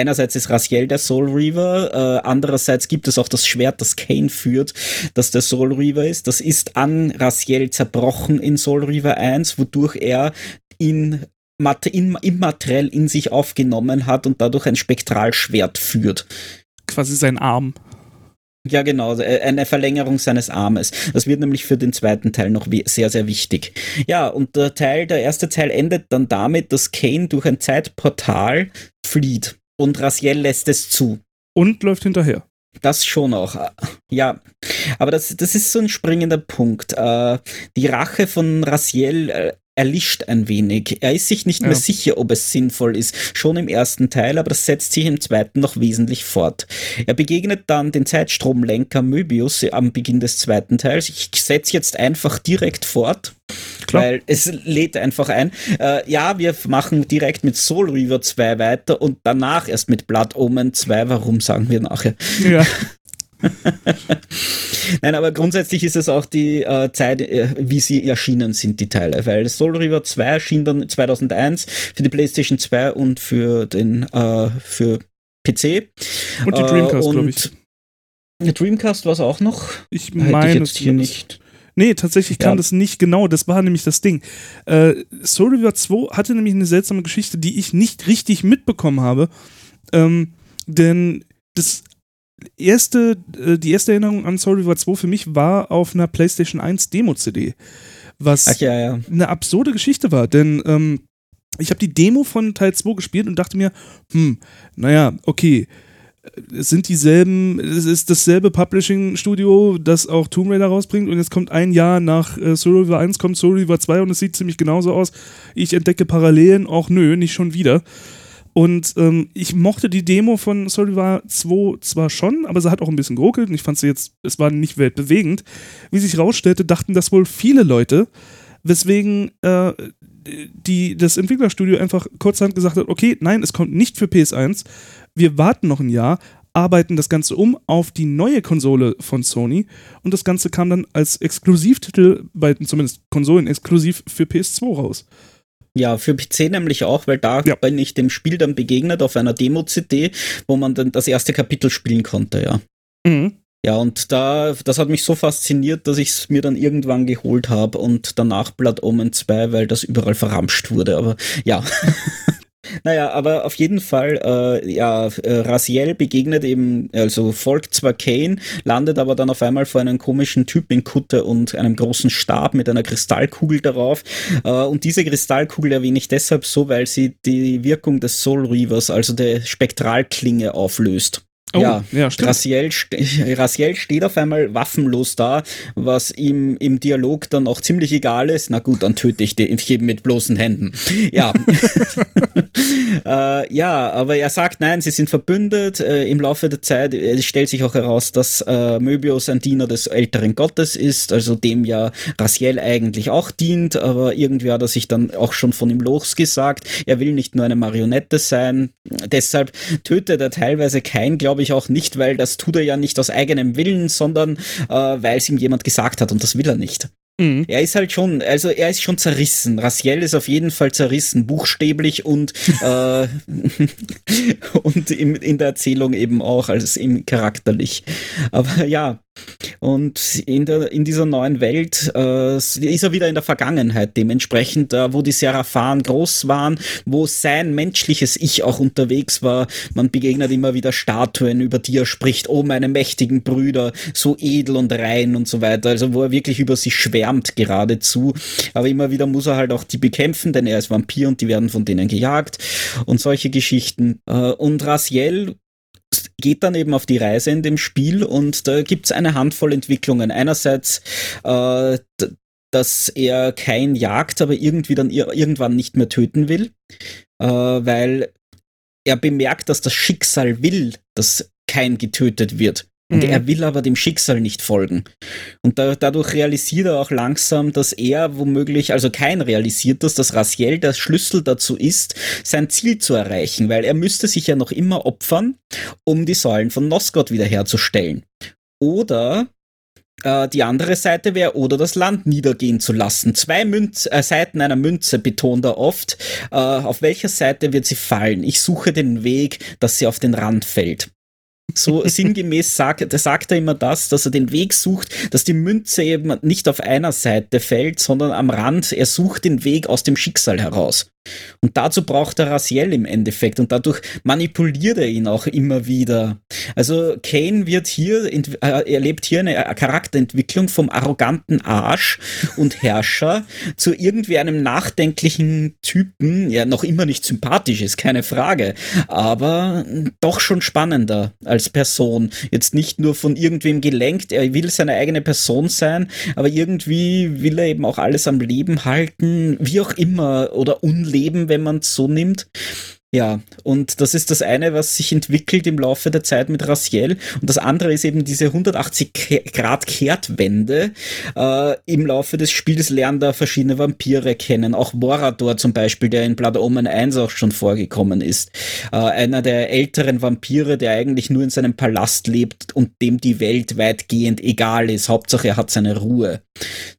Einerseits ist Raziel der Soul Reaver, äh, andererseits gibt es auch das Schwert, das Kane führt, das der Soul Reaver ist. Das ist an Raziel zerbrochen in Soul Reaver 1, wodurch er in, immateriell in sich aufgenommen hat und dadurch ein Spektralschwert führt. Quasi sein Arm. Ja, genau, äh, eine Verlängerung seines Armes. Das wird nämlich für den zweiten Teil noch sehr, sehr wichtig. Ja, und der Teil, der erste Teil endet dann damit, dass Kane durch ein Zeitportal flieht und Raziel lässt es zu. Und läuft hinterher. Das schon auch. Ja, aber das, das ist so ein springender Punkt. Äh, die Rache von Raziel äh, erlischt ein wenig. Er ist sich nicht Ja. mehr sicher, ob es sinnvoll ist. Schon im ersten Teil, aber das setzt sich im zweiten noch wesentlich fort. Er begegnet dann den Zeitstromlenker Möbius am Beginn des zweiten Teils. Ich setze jetzt einfach direkt fort. Klar. Weil es lädt einfach ein. Äh, ja, wir machen direkt mit Soul Reaver 2 weiter und danach erst mit Blood Omen 2. Warum sagen wir nachher? Ja. Nein, aber grundsätzlich ist es auch die äh, Zeit, äh, wie sie erschienen sind, die Teile. Weil Soul River 2 erschien dann 2001 für die PlayStation 2 und für den äh, für PC. Und die Äh, Dreamcast, glaube ich. Die Dreamcast war es auch noch. Ich meine jetzt hier nicht. Nee, tatsächlich kam Ja. das nicht genau. Das war nämlich das Ding. Äh, Soul River 2 hatte nämlich eine seltsame Geschichte, die ich nicht richtig mitbekommen habe. Ähm, denn das erste, äh, die erste Erinnerung an Soul River 2 für mich war auf einer PlayStation 1 Demo-CD. Was Ach ja, ja. eine absurde Geschichte war, denn ähm, ich habe die Demo von Teil 2 gespielt und dachte mir, hm, naja, okay, es sind dieselben, es ist dasselbe Publishing-Studio, das auch Tomb Raider rausbringt und jetzt kommt ein Jahr nach äh, Soul River 1, kommt Soul River 2 und es sieht ziemlich genauso aus. Ich entdecke Parallelen, auch nö, nicht schon wieder. Und ähm, ich mochte die Demo von Soul River 2 zwar schon, aber sie hat auch ein bisschen geruckelt und ich fand sie jetzt, es war nicht weltbewegend. Wie sich rausstellte, dachten das wohl viele Leute, weswegen äh, die, das Entwicklerstudio einfach kurzerhand gesagt hat, okay, nein, es kommt nicht für PS1, wir warten noch ein Jahr, arbeiten das Ganze um auf die neue Konsole von Sony und das Ganze kam dann als Exklusivtitel, bei zumindest Konsolen exklusiv für PS2 raus. Ja, für PC nämlich auch, weil da Ja. bin ich dem Spiel dann begegnet auf einer Demo-CD, wo man dann das erste Kapitel spielen konnte, ja. Mhm. Ja, und da, das hat mich so fasziniert, dass ich es mir dann irgendwann geholt habe und danach Blood Omen 2, weil das überall verramscht wurde. Aber ja. naja, aber auf jeden Fall, äh, ja, äh, Raziel begegnet eben, also folgt zwar Kane, landet aber dann auf einmal vor einem komischen Typ in Kutte und einem großen Stab mit einer Kristallkugel darauf. Äh, und diese Kristallkugel erwähne ich deshalb so, weil sie die Wirkung des Soul Reavers, also der Spektralklinge, auflöst. Oh, ja, ja Raziel, Raziel steht auf einmal waffenlos da, was ihm im Dialog dann auch ziemlich egal ist. Na gut, dann töte ich den eben mit bloßen Händen. Ja. äh, ja, aber er sagt, nein, sie sind verbündet. Äh, Im Laufe der Zeit äh, stellt sich auch heraus, dass äh, Möbius ein Diener des älteren Gottes ist, also dem ja Raziel eigentlich auch dient, aber irgendwie hat er sich dann auch schon von ihm losgesagt. Er will nicht nur eine Marionette sein. Deshalb tötet er teilweise kein, glaube glaube ich auch nicht, weil das tut er ja nicht aus eigenem Willen, sondern äh, weil es ihm jemand gesagt hat und das will er nicht. Mhm. Er ist halt schon, also er ist schon zerrissen. Raziel ist auf jeden Fall zerrissen, buchstäblich und, äh, und im, in der Erzählung eben auch, als im charakterlich. Aber ja, und in, der, in dieser neuen Welt äh, ist er wieder in der Vergangenheit, dementsprechend, äh, wo die Seraphan groß waren, wo sein menschliches Ich auch unterwegs war. Man begegnet immer wieder Statuen, über die er spricht, oh meine mächtigen Brüder, so edel und rein und so weiter. Also wo er wirklich über sie schwärmt geradezu. Aber immer wieder muss er halt auch die bekämpfen, denn er ist Vampir und die werden von denen gejagt und solche Geschichten. Äh, und Raziel geht dann eben auf die Reise in dem Spiel und da gibt's eine Handvoll Entwicklungen. Einerseits, äh, dass er kein jagt, aber irgendwie dann irgendwann nicht mehr töten will, äh, weil er bemerkt, dass das Schicksal will, dass kein getötet wird. Und mhm. er will aber dem Schicksal nicht folgen. Und da, dadurch realisiert er auch langsam, dass er womöglich, also kein realisiert, dass das Raziel der Schlüssel dazu ist, sein Ziel zu erreichen, weil er müsste sich ja noch immer opfern, um die Säulen von Nosgott wiederherzustellen. Oder äh, die andere Seite wäre, oder das Land niedergehen zu lassen. Zwei Münz, äh, Seiten einer Münze betont er oft. Äh, auf welcher Seite wird sie fallen? Ich suche den Weg, dass sie auf den Rand fällt. So sinngemäß sagt, sagt er immer das, dass er den Weg sucht, dass die Münze eben nicht auf einer Seite fällt, sondern am Rand. Er sucht den Weg aus dem Schicksal heraus. Und dazu braucht er Raziel im Endeffekt und dadurch manipuliert er ihn auch immer wieder. Also Kane wird hier, äh, erlebt hier eine Charakterentwicklung vom arroganten Arsch und Herrscher zu irgendwie einem nachdenklichen Typen, ja noch immer nicht sympathisch ist, keine Frage, aber doch schon spannender als Person. Jetzt nicht nur von irgendwem gelenkt, er will seine eigene Person sein, aber irgendwie will er eben auch alles am Leben halten, wie auch immer oder unleben Leben, wenn man es so nimmt. Ja, und das ist das eine, was sich entwickelt im Laufe der Zeit mit Raziel. Und das andere ist eben diese 180 Grad Kehrtwende. Äh, Im Laufe des Spiels lernt er verschiedene Vampire kennen. Auch Morador zum Beispiel, der in Blood Omen 1 auch schon vorgekommen ist. Äh, einer der älteren Vampire, der eigentlich nur in seinem Palast lebt und dem die Welt weitgehend egal ist. Hauptsache er hat seine Ruhe.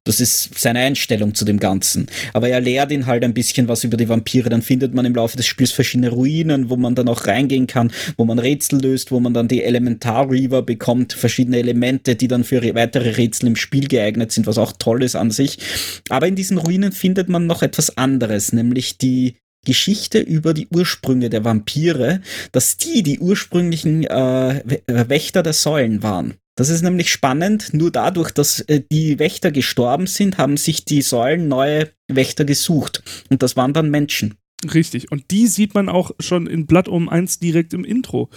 Das ist seine Einstellung zu dem Ganzen. Aber er lehrt ihn halt ein bisschen was über die Vampire. Dann findet man im Laufe des Spiels verschiedene Ruinen, wo man dann auch reingehen kann, wo man Rätsel löst, wo man dann die Elementar Reaver bekommt, verschiedene Elemente, die dann für weitere Rätsel im Spiel geeignet sind, was auch toll ist an sich. Aber in diesen Ruinen findet man noch etwas anderes, nämlich die Geschichte über die Ursprünge der Vampire, dass die die ursprünglichen äh, Wächter der Säulen waren. Das ist nämlich spannend. Nur dadurch, dass äh, die Wächter gestorben sind, haben sich die Säulen neue Wächter gesucht. Und das waren dann Menschen. Richtig. Und die sieht man auch schon in Blood um 1 direkt im Intro.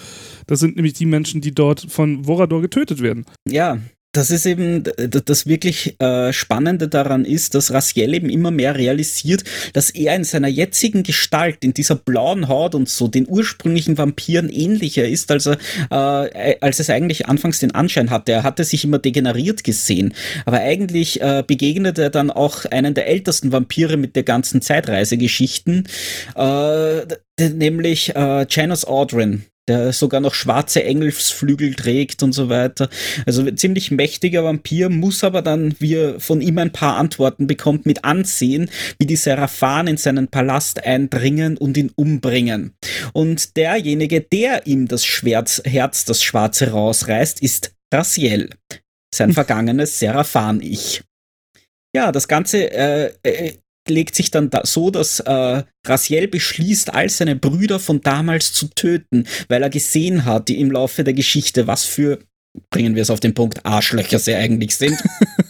Das sind nämlich die Menschen, die dort von Vorador getötet werden. Ja, das ist eben das wirklich äh, Spannende daran ist, dass Raziel eben immer mehr realisiert, dass er in seiner jetzigen Gestalt, in dieser blauen Haut und so, den ursprünglichen Vampiren ähnlicher ist, als er, äh, als es eigentlich anfangs den Anschein hatte. Er hatte sich immer degeneriert gesehen, aber eigentlich äh, begegnet er dann auch einen der ältesten Vampire mit der ganzen Zeitreisegeschichten, äh, nämlich äh, Janus Audrin der sogar noch schwarze Engelsflügel trägt und so weiter. Also ziemlich mächtiger Vampir, muss aber dann, wie er von ihm ein paar Antworten bekommt, mit ansehen, wie die Seraphan in seinen Palast eindringen und ihn umbringen. Und derjenige, der ihm das Schwert, Herz, das Schwarze rausreißt, ist Raziel, sein vergangenes Seraphan-Ich. Ja, das Ganze äh, äh, legt sich dann da so, dass äh, Raziel beschließt, all seine Brüder von damals zu töten, weil er gesehen hat, die im Laufe der Geschichte, was für, bringen wir es auf den Punkt, Arschlöcher sie eigentlich sind.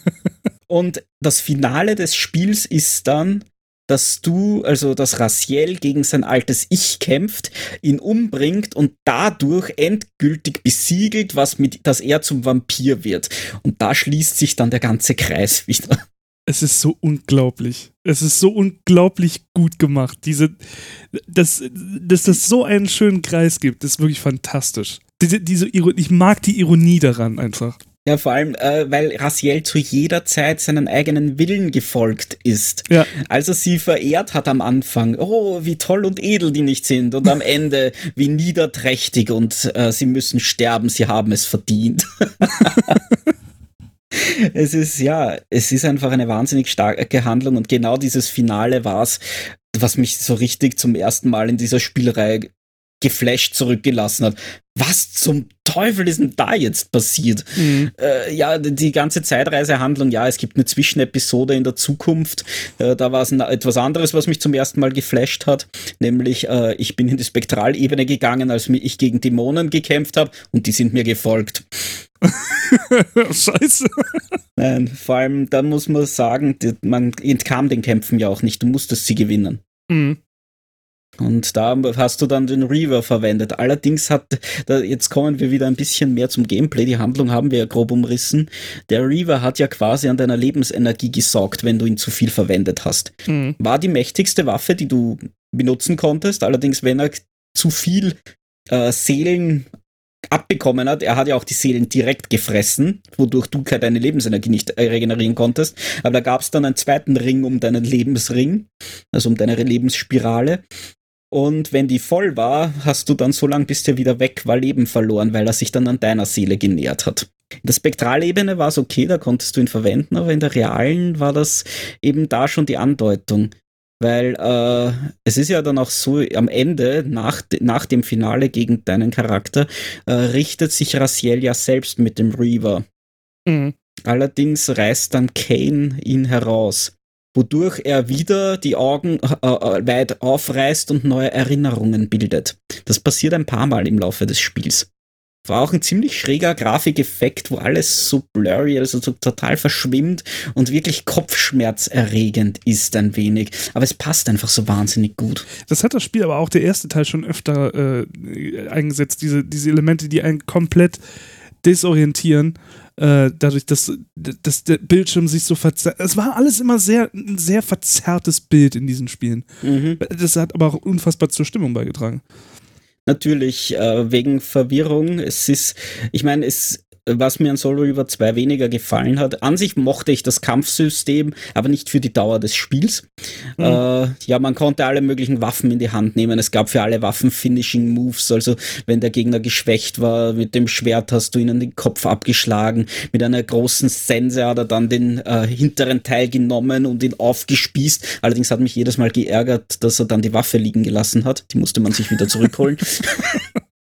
Und das Finale des Spiels ist dann, dass du, also dass Raziel gegen sein altes Ich kämpft, ihn umbringt und dadurch endgültig besiegelt, was mit, dass er zum Vampir wird. Und da schließt sich dann der ganze Kreis wieder. Es ist so unglaublich. Es ist so unglaublich gut gemacht. Diese, dass, dass das so einen schönen Kreis gibt, ist wirklich fantastisch. Diese, diese, ich mag die Ironie daran einfach. Ja, vor allem, äh, weil Raziel zu jeder Zeit seinen eigenen Willen gefolgt ist. Ja. Als er sie verehrt hat am Anfang, oh, wie toll und edel die nicht sind. Und am Ende, wie niederträchtig und äh, sie müssen sterben, sie haben es verdient. es ist, ja, es ist einfach eine wahnsinnig starke Handlung und genau dieses Finale war es, was mich so richtig zum ersten Mal in dieser Spielreihe geflasht zurückgelassen hat. Was zum Teufel ist denn da jetzt passiert? Mhm. Äh, ja, die ganze Zeitreisehandlung, ja, es gibt eine Zwischenepisode in der Zukunft. Äh, da war es etwas anderes, was mich zum ersten Mal geflasht hat. Nämlich, äh, ich bin in die Spektralebene gegangen, als ich gegen Dämonen gekämpft habe und die sind mir gefolgt. Scheiße. Nein, vor allem, da muss man sagen, man entkam den Kämpfen ja auch nicht. Du musstest sie gewinnen. Mhm. Und da hast du dann den Reaver verwendet. Allerdings hat, da, jetzt kommen wir wieder ein bisschen mehr zum Gameplay. Die Handlung haben wir ja grob umrissen. Der Reaver hat ja quasi an deiner Lebensenergie gesaugt, wenn du ihn zu viel verwendet hast. Mhm. War die mächtigste Waffe, die du benutzen konntest. Allerdings, wenn er zu viel äh, Seelen abbekommen hat. Er hat ja auch die Seelen direkt gefressen, wodurch du deine Lebensenergie nicht äh, regenerieren konntest. Aber da gab es dann einen zweiten Ring um deinen Lebensring, also um deine Lebensspirale. Und wenn die voll war, hast du dann so lange, bis der wieder weg war, Leben verloren, weil er sich dann an deiner Seele genährt hat. In der Spektralebene war es okay, da konntest du ihn verwenden, aber in der realen war das eben da schon die Andeutung. Weil äh, es ist ja dann auch so, am Ende, nach, nach dem Finale gegen deinen Charakter, äh, richtet sich Raziel ja selbst mit dem Reaver. Mhm. Allerdings reißt dann Kane ihn heraus wodurch er wieder die Augen äh, äh, weit aufreißt und neue Erinnerungen bildet. Das passiert ein paar Mal im Laufe des Spiels. War auch ein ziemlich schräger Grafikeffekt, wo alles so blurry, also so total verschwimmt und wirklich kopfschmerzerregend ist ein wenig. Aber es passt einfach so wahnsinnig gut. Das hat das Spiel aber auch der erste Teil schon öfter äh, eingesetzt, diese, diese Elemente, die einen komplett desorientieren äh, dadurch, dass, dass der Bildschirm sich so verzerrt. Es war alles immer sehr, ein sehr verzerrtes Bild in diesen Spielen. Mhm. Das hat aber auch unfassbar zur Stimmung beigetragen. Natürlich, äh, wegen Verwirrung. Es ist, ich meine, es was mir an Solo River 2 weniger gefallen hat. An sich mochte ich das Kampfsystem, aber nicht für die Dauer des Spiels. Mhm. Äh, ja, man konnte alle möglichen Waffen in die Hand nehmen. Es gab für alle Waffen Finishing Moves. Also wenn der Gegner geschwächt war, mit dem Schwert hast du ihnen den Kopf abgeschlagen. Mit einer großen Sense hat er dann den äh, hinteren Teil genommen und ihn aufgespießt. Allerdings hat mich jedes Mal geärgert, dass er dann die Waffe liegen gelassen hat. Die musste man sich wieder zurückholen.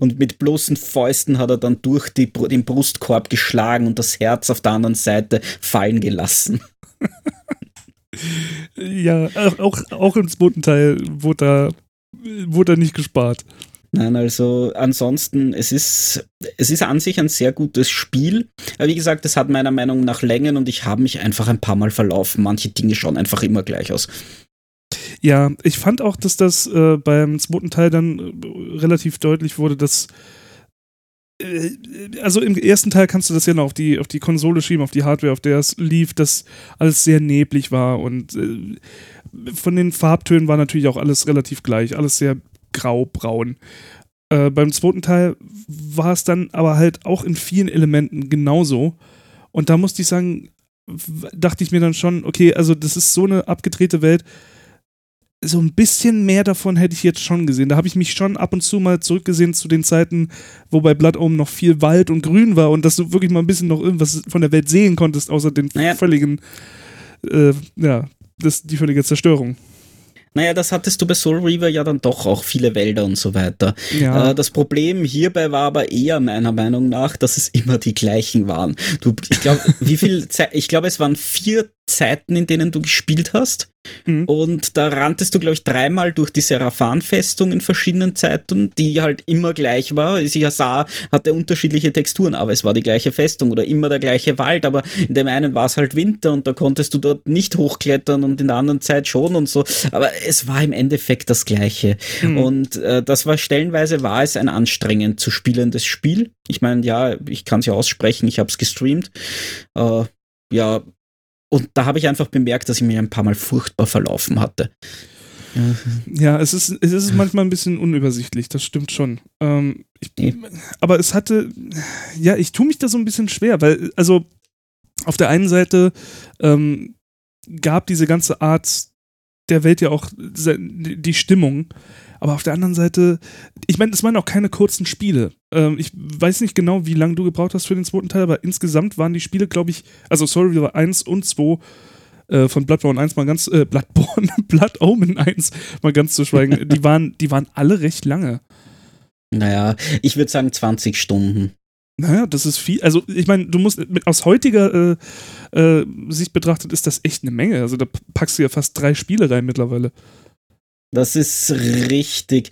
Und mit bloßen Fäusten hat er dann durch die, den Brustkorb geschlagen und das Herz auf der anderen Seite fallen gelassen. ja, auch, auch im zweiten Teil wurde da, wurde da nicht gespart. Nein, also ansonsten, es ist, es ist an sich ein sehr gutes Spiel. Aber wie gesagt, es hat meiner Meinung nach Längen und ich habe mich einfach ein paar Mal verlaufen. Manche Dinge schauen einfach immer gleich aus. Ja, ich fand auch, dass das äh, beim zweiten Teil dann äh, relativ deutlich wurde, dass äh, also im ersten Teil kannst du das ja noch auf die, auf die Konsole schieben, auf die Hardware, auf der es lief, dass alles sehr neblig war und äh, von den Farbtönen war natürlich auch alles relativ gleich, alles sehr grau-braun. Äh, beim zweiten Teil war es dann aber halt auch in vielen Elementen genauso. Und da musste ich sagen, dachte ich mir dann schon, okay, also das ist so eine abgedrehte Welt, so ein bisschen mehr davon hätte ich jetzt schon gesehen. Da habe ich mich schon ab und zu mal zurückgesehen zu den Zeiten, wo bei Blood Omen noch viel Wald und Grün war und dass du wirklich mal ein bisschen noch irgendwas von der Welt sehen konntest, außer den naja. völligen, äh, ja, das, die völlige Zerstörung. Naja, das hattest du bei Soul Reaver ja dann doch auch viele Wälder und so weiter. Ja. Äh, das Problem hierbei war aber eher meiner Meinung nach, dass es immer die gleichen waren. Du, ich glaube, wie viel Zeit, ich glaube, es waren vier Zeiten, in denen du gespielt hast. Mhm. Und da ranntest du, glaube ich, dreimal durch die Seraphan-Festung in verschiedenen Zeiten, die halt immer gleich war. Ich sah, hatte unterschiedliche Texturen, aber es war die gleiche Festung oder immer der gleiche Wald, aber in dem einen war es halt Winter und da konntest du dort nicht hochklettern und in der anderen Zeit schon und so. Aber es war im Endeffekt das Gleiche. Mhm. Und äh, das war stellenweise war es ein anstrengend zu spielendes Spiel. Ich meine, ja, ich kann es ja aussprechen, ich habe es gestreamt. Äh, ja, und da habe ich einfach bemerkt, dass ich mich ein paar Mal furchtbar verlaufen hatte. Ja, es ist, es ist manchmal ein bisschen unübersichtlich, das stimmt schon. Ähm, ich, aber es hatte, ja, ich tue mich da so ein bisschen schwer, weil, also auf der einen Seite ähm, gab diese ganze Art der Welt ja auch die Stimmung. Aber auf der anderen Seite, ich meine, es waren auch keine kurzen Spiele. Ähm, ich weiß nicht genau, wie lange du gebraucht hast für den zweiten Teil, aber insgesamt waren die Spiele, glaube ich, also Sorry River 1 und 2 äh, von Bloodborne 1 mal ganz, äh, Bloodborne, Blood Omen 1 mal ganz zu schweigen, die waren, die waren alle recht lange. Naja, ich würde sagen 20 Stunden. Naja, das ist viel. Also, ich meine, du musst mit, aus heutiger äh, äh, Sicht betrachtet, ist das echt eine Menge. Also, da packst du ja fast drei Spiele rein mittlerweile. Das ist richtig.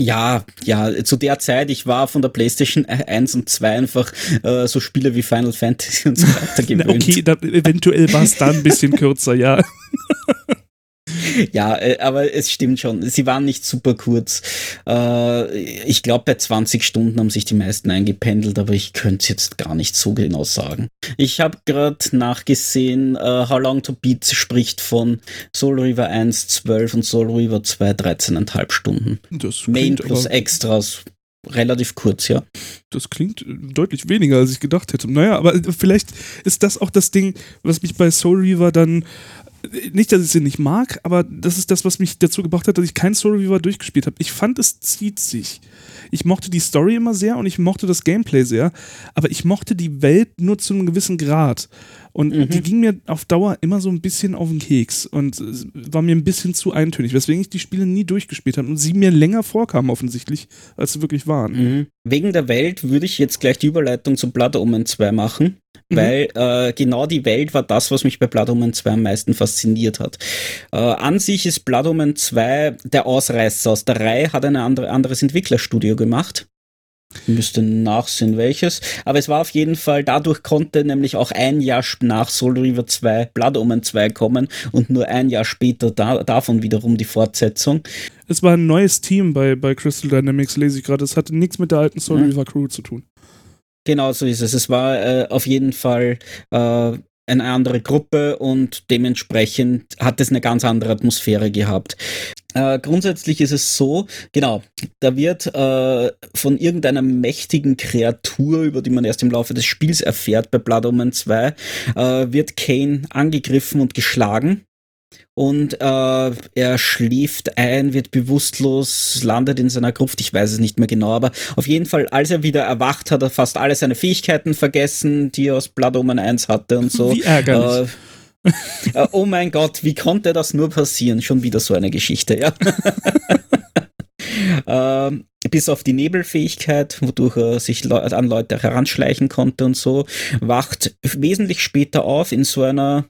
Ja, ja, zu der Zeit, ich war von der PlayStation 1 und 2 einfach äh, so Spiele wie Final Fantasy und so weiter gewöhnt. okay, da, eventuell war es da ein bisschen kürzer, ja. ja, äh, aber es stimmt schon. Sie waren nicht super kurz. Äh, ich glaube, bei 20 Stunden haben sich die meisten eingependelt, aber ich könnte es jetzt gar nicht so genau sagen. Ich habe gerade nachgesehen, uh, How Long to Beat spricht von Soul River 1 12 und Soul River 2 13,5 Stunden. Das Main plus Extras relativ kurz, ja. Das klingt deutlich weniger, als ich gedacht hätte. Naja, aber vielleicht ist das auch das Ding, was mich bei Soul Reaver dann nicht, dass ich sie nicht mag, aber das ist das, was mich dazu gebracht hat, dass ich kein Soul Reaver durchgespielt habe. Ich fand, es zieht sich. Ich mochte die Story immer sehr und ich mochte das Gameplay sehr, aber ich mochte die Welt nur zu einem gewissen Grad. Und mhm. die ging mir auf Dauer immer so ein bisschen auf den Keks und war mir ein bisschen zu eintönig, weswegen ich die Spiele nie durchgespielt habe und sie mir länger vorkamen offensichtlich, als sie wirklich waren. Mhm. Wegen der Welt würde ich jetzt gleich die Überleitung zu Blood Omen 2 machen. Weil äh, genau die Welt war das, was mich bei Blood Omen 2 am meisten fasziniert hat. Äh, an sich ist Blood Omen 2 der Ausreißer aus der Reihe, hat ein andere, anderes Entwicklerstudio gemacht. Müsste nachsehen, welches. Aber es war auf jeden Fall, dadurch konnte nämlich auch ein Jahr nach Soul River 2 Blood Omen 2 kommen und nur ein Jahr später da, davon wiederum die Fortsetzung. Es war ein neues Team bei, bei Crystal Dynamics, lese ich gerade. Es hatte nichts mit der alten Soul River Crew zu tun. Genau so ist es. Es war äh, auf jeden Fall äh, eine andere Gruppe und dementsprechend hat es eine ganz andere Atmosphäre gehabt. Äh, grundsätzlich ist es so, genau, da wird äh, von irgendeiner mächtigen Kreatur, über die man erst im Laufe des Spiels erfährt bei Blood Omen 2, äh, wird Kane angegriffen und geschlagen und äh, er schläft ein, wird bewusstlos, landet in seiner Gruft, ich weiß es nicht mehr genau, aber auf jeden Fall, als er wieder erwacht, hat er fast alle seine Fähigkeiten vergessen, die er aus Blood Omen 1 hatte und so. Wie ärgerlich. Äh, äh, oh mein Gott, wie konnte das nur passieren? Schon wieder so eine Geschichte, ja. Ähm, bis auf die Nebelfähigkeit, wodurch er sich le an Leute heranschleichen konnte und so, wacht wesentlich später auf in so einer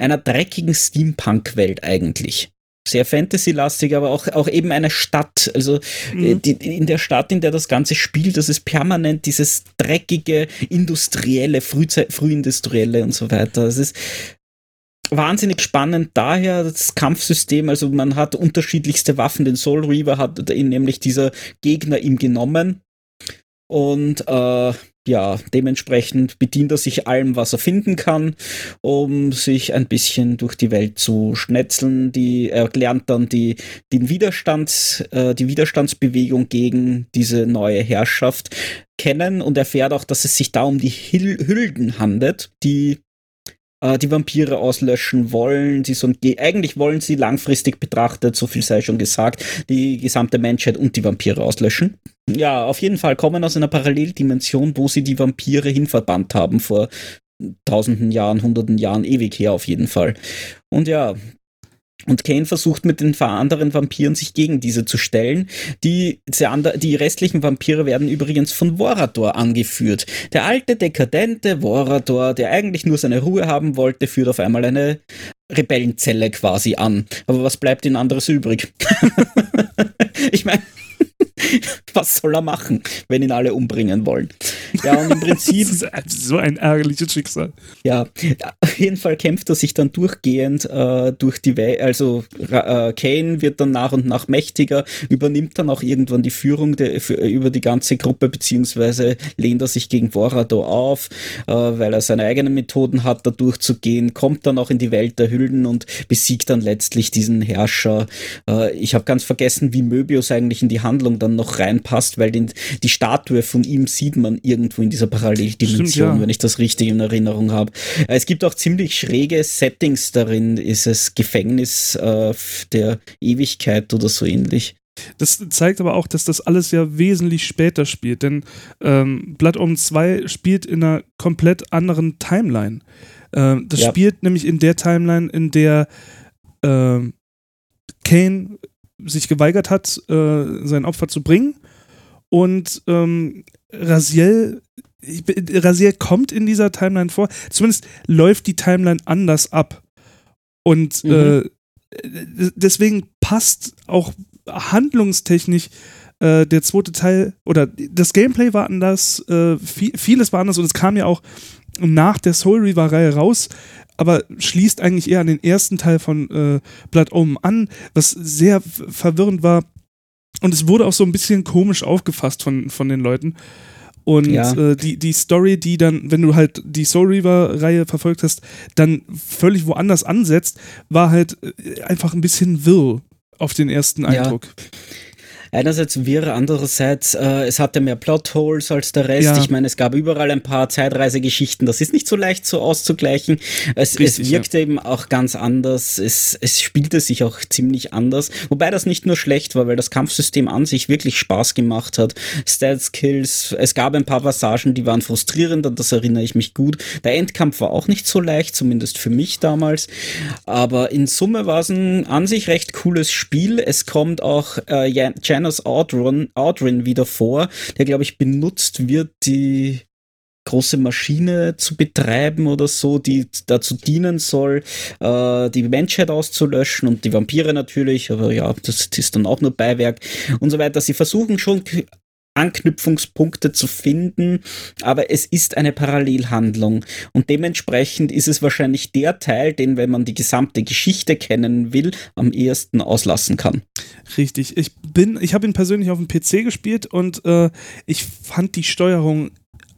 einer dreckigen Steampunk-Welt eigentlich. Sehr Fantasy-lastig, aber auch, auch eben eine Stadt. Also mhm. Äh, die, in der Stadt, in der das Ganze spielt, das ist permanent dieses dreckige, industrielle, Frühzeit, frühindustrielle und so weiter. Es ist wahnsinnig spannend daher das Kampfsystem, also man hat unterschiedlichste Waffen, den Soul Reaver hat nämlich dieser Gegner ihm genommen und äh, ja, dementsprechend bedient er sich allem, was er finden kann, um sich ein bisschen durch die Welt zu schnetzeln. Die, er lernt dann die, den Widerstands, äh, die Widerstandsbewegung gegen diese neue Herrschaft kennen und erfährt auch, dass es sich da um die Hil Hülden handelt, die äh, die Vampire auslöschen wollen. Sie so, eigentlich wollen sie langfristig betrachtet, so viel sei schon gesagt, die gesamte Menschheit und die Vampire auslöschen. Ja, auf jeden Fall kommen aus einer Paralleldimension, wo sie die Vampire hinverbannt haben vor tausenden Jahren, hunderten Jahren, ewig her auf jeden Fall. Und ja, Und Kane versucht mit den anderen Vampiren sich gegen diese zu stellen. Die, die restlichen Vampire werden übrigens von Vorador angeführt. Der alte, dekadente Vorador, der eigentlich nur seine Ruhe haben wollte, führt auf einmal eine Rebellenzelle quasi an. Aber was bleibt ihnen anderes übrig? ich meine, was soll er machen, wenn ihn alle umbringen wollen? Ja, und im Prinzip. so ein ärgerliches Schicksal. Ja, auf jeden Fall kämpft er sich dann durchgehend äh, durch die Welt. Also äh, Kane wird dann nach und nach mächtiger, übernimmt dann auch irgendwann die Führung der, für, über die ganze Gruppe, beziehungsweise lehnt er sich gegen Vorado auf, äh, weil er seine eigenen Methoden hat, da durchzugehen, kommt dann auch in die Welt der Hüllen und besiegt dann letztlich diesen Herrscher. Äh, ich habe ganz vergessen, wie Möbius eigentlich in die Handlung dann noch reinpasst, weil den, die Statue von ihm sieht man irgendwo in dieser Paralleldimension, Stimmt, ja. wenn ich das richtig in Erinnerung habe. Äh, es gibt auch ziemlich schräge Settings darin, ist es Gefängnis äh, der Ewigkeit oder so ähnlich. Das zeigt aber auch, dass das alles ja wesentlich später spielt, denn ähm, Blood Omen 2 spielt in einer komplett anderen Timeline. Ähm, das ja. spielt nämlich in der Timeline, in der ähm, Kane sich geweigert hat, äh, sein Opfer zu bringen. Und ähm, Raziel, Raziel kommt in dieser Timeline vor. Zumindest läuft die Timeline anders ab. Und mhm. äh, deswegen passt auch handlungstechnisch äh, der zweite Teil oder das Gameplay war anders, äh, viel, vieles war anders und es kam ja auch nach der Soul Reaver-Reihe raus, aber schließt eigentlich eher an den ersten Teil von äh, Blood Omen an, was sehr verwirrend war. Und es wurde auch so ein bisschen komisch aufgefasst von, von den Leuten. Und ja. äh, die, die Story, die dann, wenn du halt die Soul Reaver-Reihe verfolgt hast, dann völlig woanders ansetzt, war halt äh, einfach ein bisschen wirr auf den ersten Eindruck. Ja einerseits wirr, andererseits äh, es hatte mehr Plotholes als der Rest. Ja. Ich meine, es gab überall ein paar Zeitreisegeschichten. Das ist nicht so leicht so auszugleichen. Es, Richtig, es wirkte ja. eben auch ganz anders. Es, es spielte sich auch ziemlich anders. Wobei das nicht nur schlecht war, weil das Kampfsystem an sich wirklich Spaß gemacht hat. Stat-Skills, es gab ein paar Passagen, die waren frustrierend, an das erinnere ich mich gut. Der Endkampf war auch nicht so leicht, zumindest für mich damals. Aber in Summe war es ein an sich recht cooles Spiel. Es kommt auch äh, Jan Janus Outrin, Outrin wieder vor, der, glaube ich, benutzt wird, die große Maschine zu betreiben oder so, die dazu dienen soll, äh, die Menschheit auszulöschen und die Vampire natürlich, aber ja, das ist dann auch nur Beiwerk und so weiter. Sie versuchen schon Anknüpfungspunkte zu finden, aber es ist eine Parallelhandlung und dementsprechend ist es wahrscheinlich der Teil, den, wenn man die gesamte Geschichte kennen will, am ehesten auslassen kann. Richtig. Ich bin, ich habe ihn persönlich auf dem PC gespielt und äh, ich fand die Steuerung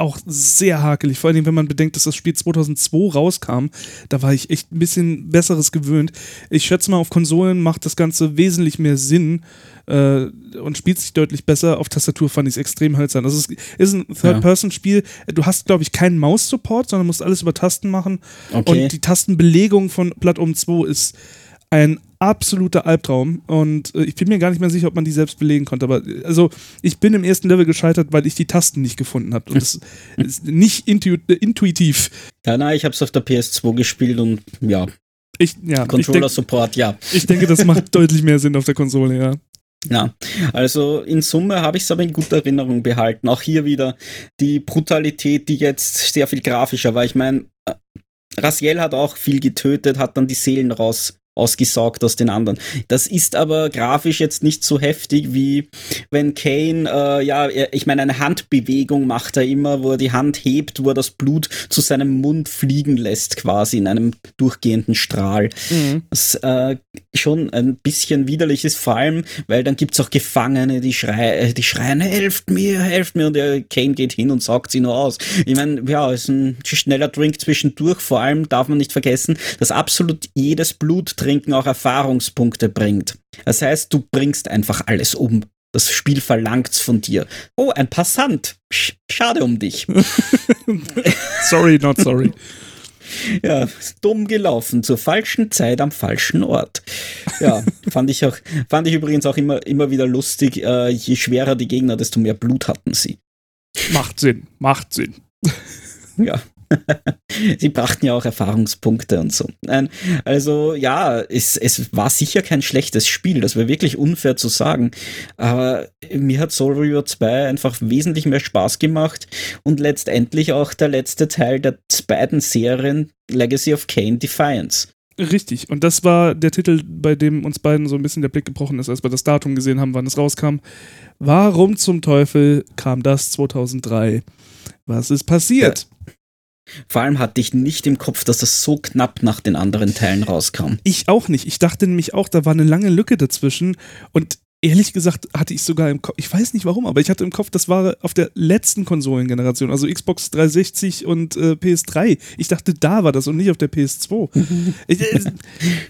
auch sehr hakelig. Vor allem, wenn man bedenkt, dass das Spiel 2002 rauskam, da war ich echt ein bisschen Besseres gewöhnt. Ich schätze mal, auf Konsolen macht das Ganze wesentlich mehr Sinn äh, und spielt sich deutlich besser. Auf Tastatur fand ich es extrem hölzern. Das ist, ist ein Third-Person-Spiel. Du hast, glaube ich, keinen Maus-Support, sondern musst alles über Tasten machen. Okay. Und die Tastenbelegung von Blood Omen 2 ist ein absoluter Albtraum und äh, ich bin mir gar nicht mehr sicher, ob man die selbst belegen konnte. Aber äh, also ich bin im ersten Level gescheitert, weil ich die Tasten nicht gefunden habe. Und das ist nicht intu intuitiv. Ja, nein, ich habe es auf der PS2 gespielt und ja. Ich, ja Controller-Support, ja. Ich denke, das macht deutlich mehr Sinn auf der Konsole, ja. Ja, also in Summe habe ich es aber in guter Erinnerung behalten. Auch hier wieder die Brutalität, die jetzt sehr viel grafischer war. Ich meine, äh, Raziel hat auch viel getötet, hat dann die Seelen raus ausgesaugt aus den anderen. Das ist aber grafisch jetzt nicht so heftig wie wenn Kane, äh, ja, ich meine, eine Handbewegung macht er immer, wo er die Hand hebt, wo er das Blut zu seinem Mund fliegen lässt, quasi in einem durchgehenden Strahl. Mhm. Was äh, schon ein bisschen widerlich ist, vor allem, weil dann gibt's auch Gefangene, die, schrei äh, die schreien, helft mir, helft mir, und der Kane geht hin und saugt sie nur aus. Ich meine, ja, ist ein schneller Drink zwischendurch, vor allem darf man nicht vergessen, dass absolut jedes Blut Trinken auch Erfahrungspunkte bringt. Das heißt, du bringst einfach alles um. Das Spiel verlangt's von dir. Oh, ein Passant. Schade um dich. sorry, not sorry. Ja, dumm gelaufen, zur falschen Zeit am falschen Ort. Ja, fand ich auch, fand ich übrigens auch immer, immer wieder lustig. Äh, je schwerer die Gegner, desto mehr Blut hatten sie. Macht Sinn, macht Sinn. Ja. Sie brachten ja auch Erfahrungspunkte und so. Nein, also ja, es, es war sicher kein schlechtes Spiel, das wäre wirklich unfair zu sagen. Aber mir hat Soul River 2 einfach wesentlich mehr Spaß gemacht und letztendlich auch der letzte Teil der beiden Serien Legacy of Kane Defiance. Richtig. Und das war der Titel, bei dem uns beiden so ein bisschen der Blick gebrochen ist, als wir das Datum gesehen haben, wann es rauskam. Warum zum Teufel kam das 2003? Was ist passiert? Ja. Vor allem hatte ich nicht im Kopf, dass das so knapp nach den anderen Teilen rauskam. Ich auch nicht. Ich dachte nämlich auch, da war eine lange Lücke dazwischen. Und ehrlich gesagt hatte ich sogar im Kopf, ich weiß nicht warum, aber ich hatte im Kopf, das war auf der letzten Konsolengeneration, also Xbox 360 und äh, PS3. Ich dachte, da war das und nicht auf der PS2. ich, äh,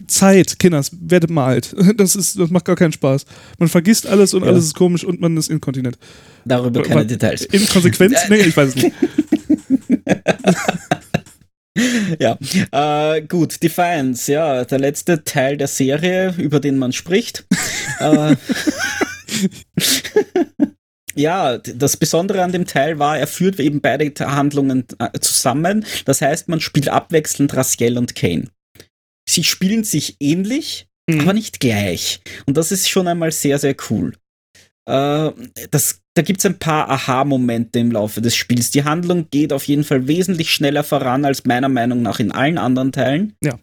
Zeit, Kinders, werdet mal alt. Das, ist, das macht gar keinen Spaß. Man vergisst alles und ja. alles ist komisch und man ist inkontinent. Darüber keine Details. Inkonsequenz? nee, ich weiß es nicht. ja, äh, gut, Defiance, ja, der letzte Teil der Serie, über den man spricht. äh, ja, das Besondere an dem Teil war, er führt eben beide Handlungen äh, zusammen. Das heißt, man spielt abwechselnd Raziel und Kane. Sie spielen sich ähnlich, mhm. aber nicht gleich. Und das ist schon einmal sehr, sehr cool. Äh, das, da gibt es ein paar Aha-Momente im Laufe des Spiels. Die Handlung geht auf jeden Fall wesentlich schneller voran als meiner Meinung nach in allen anderen Teilen. Ja.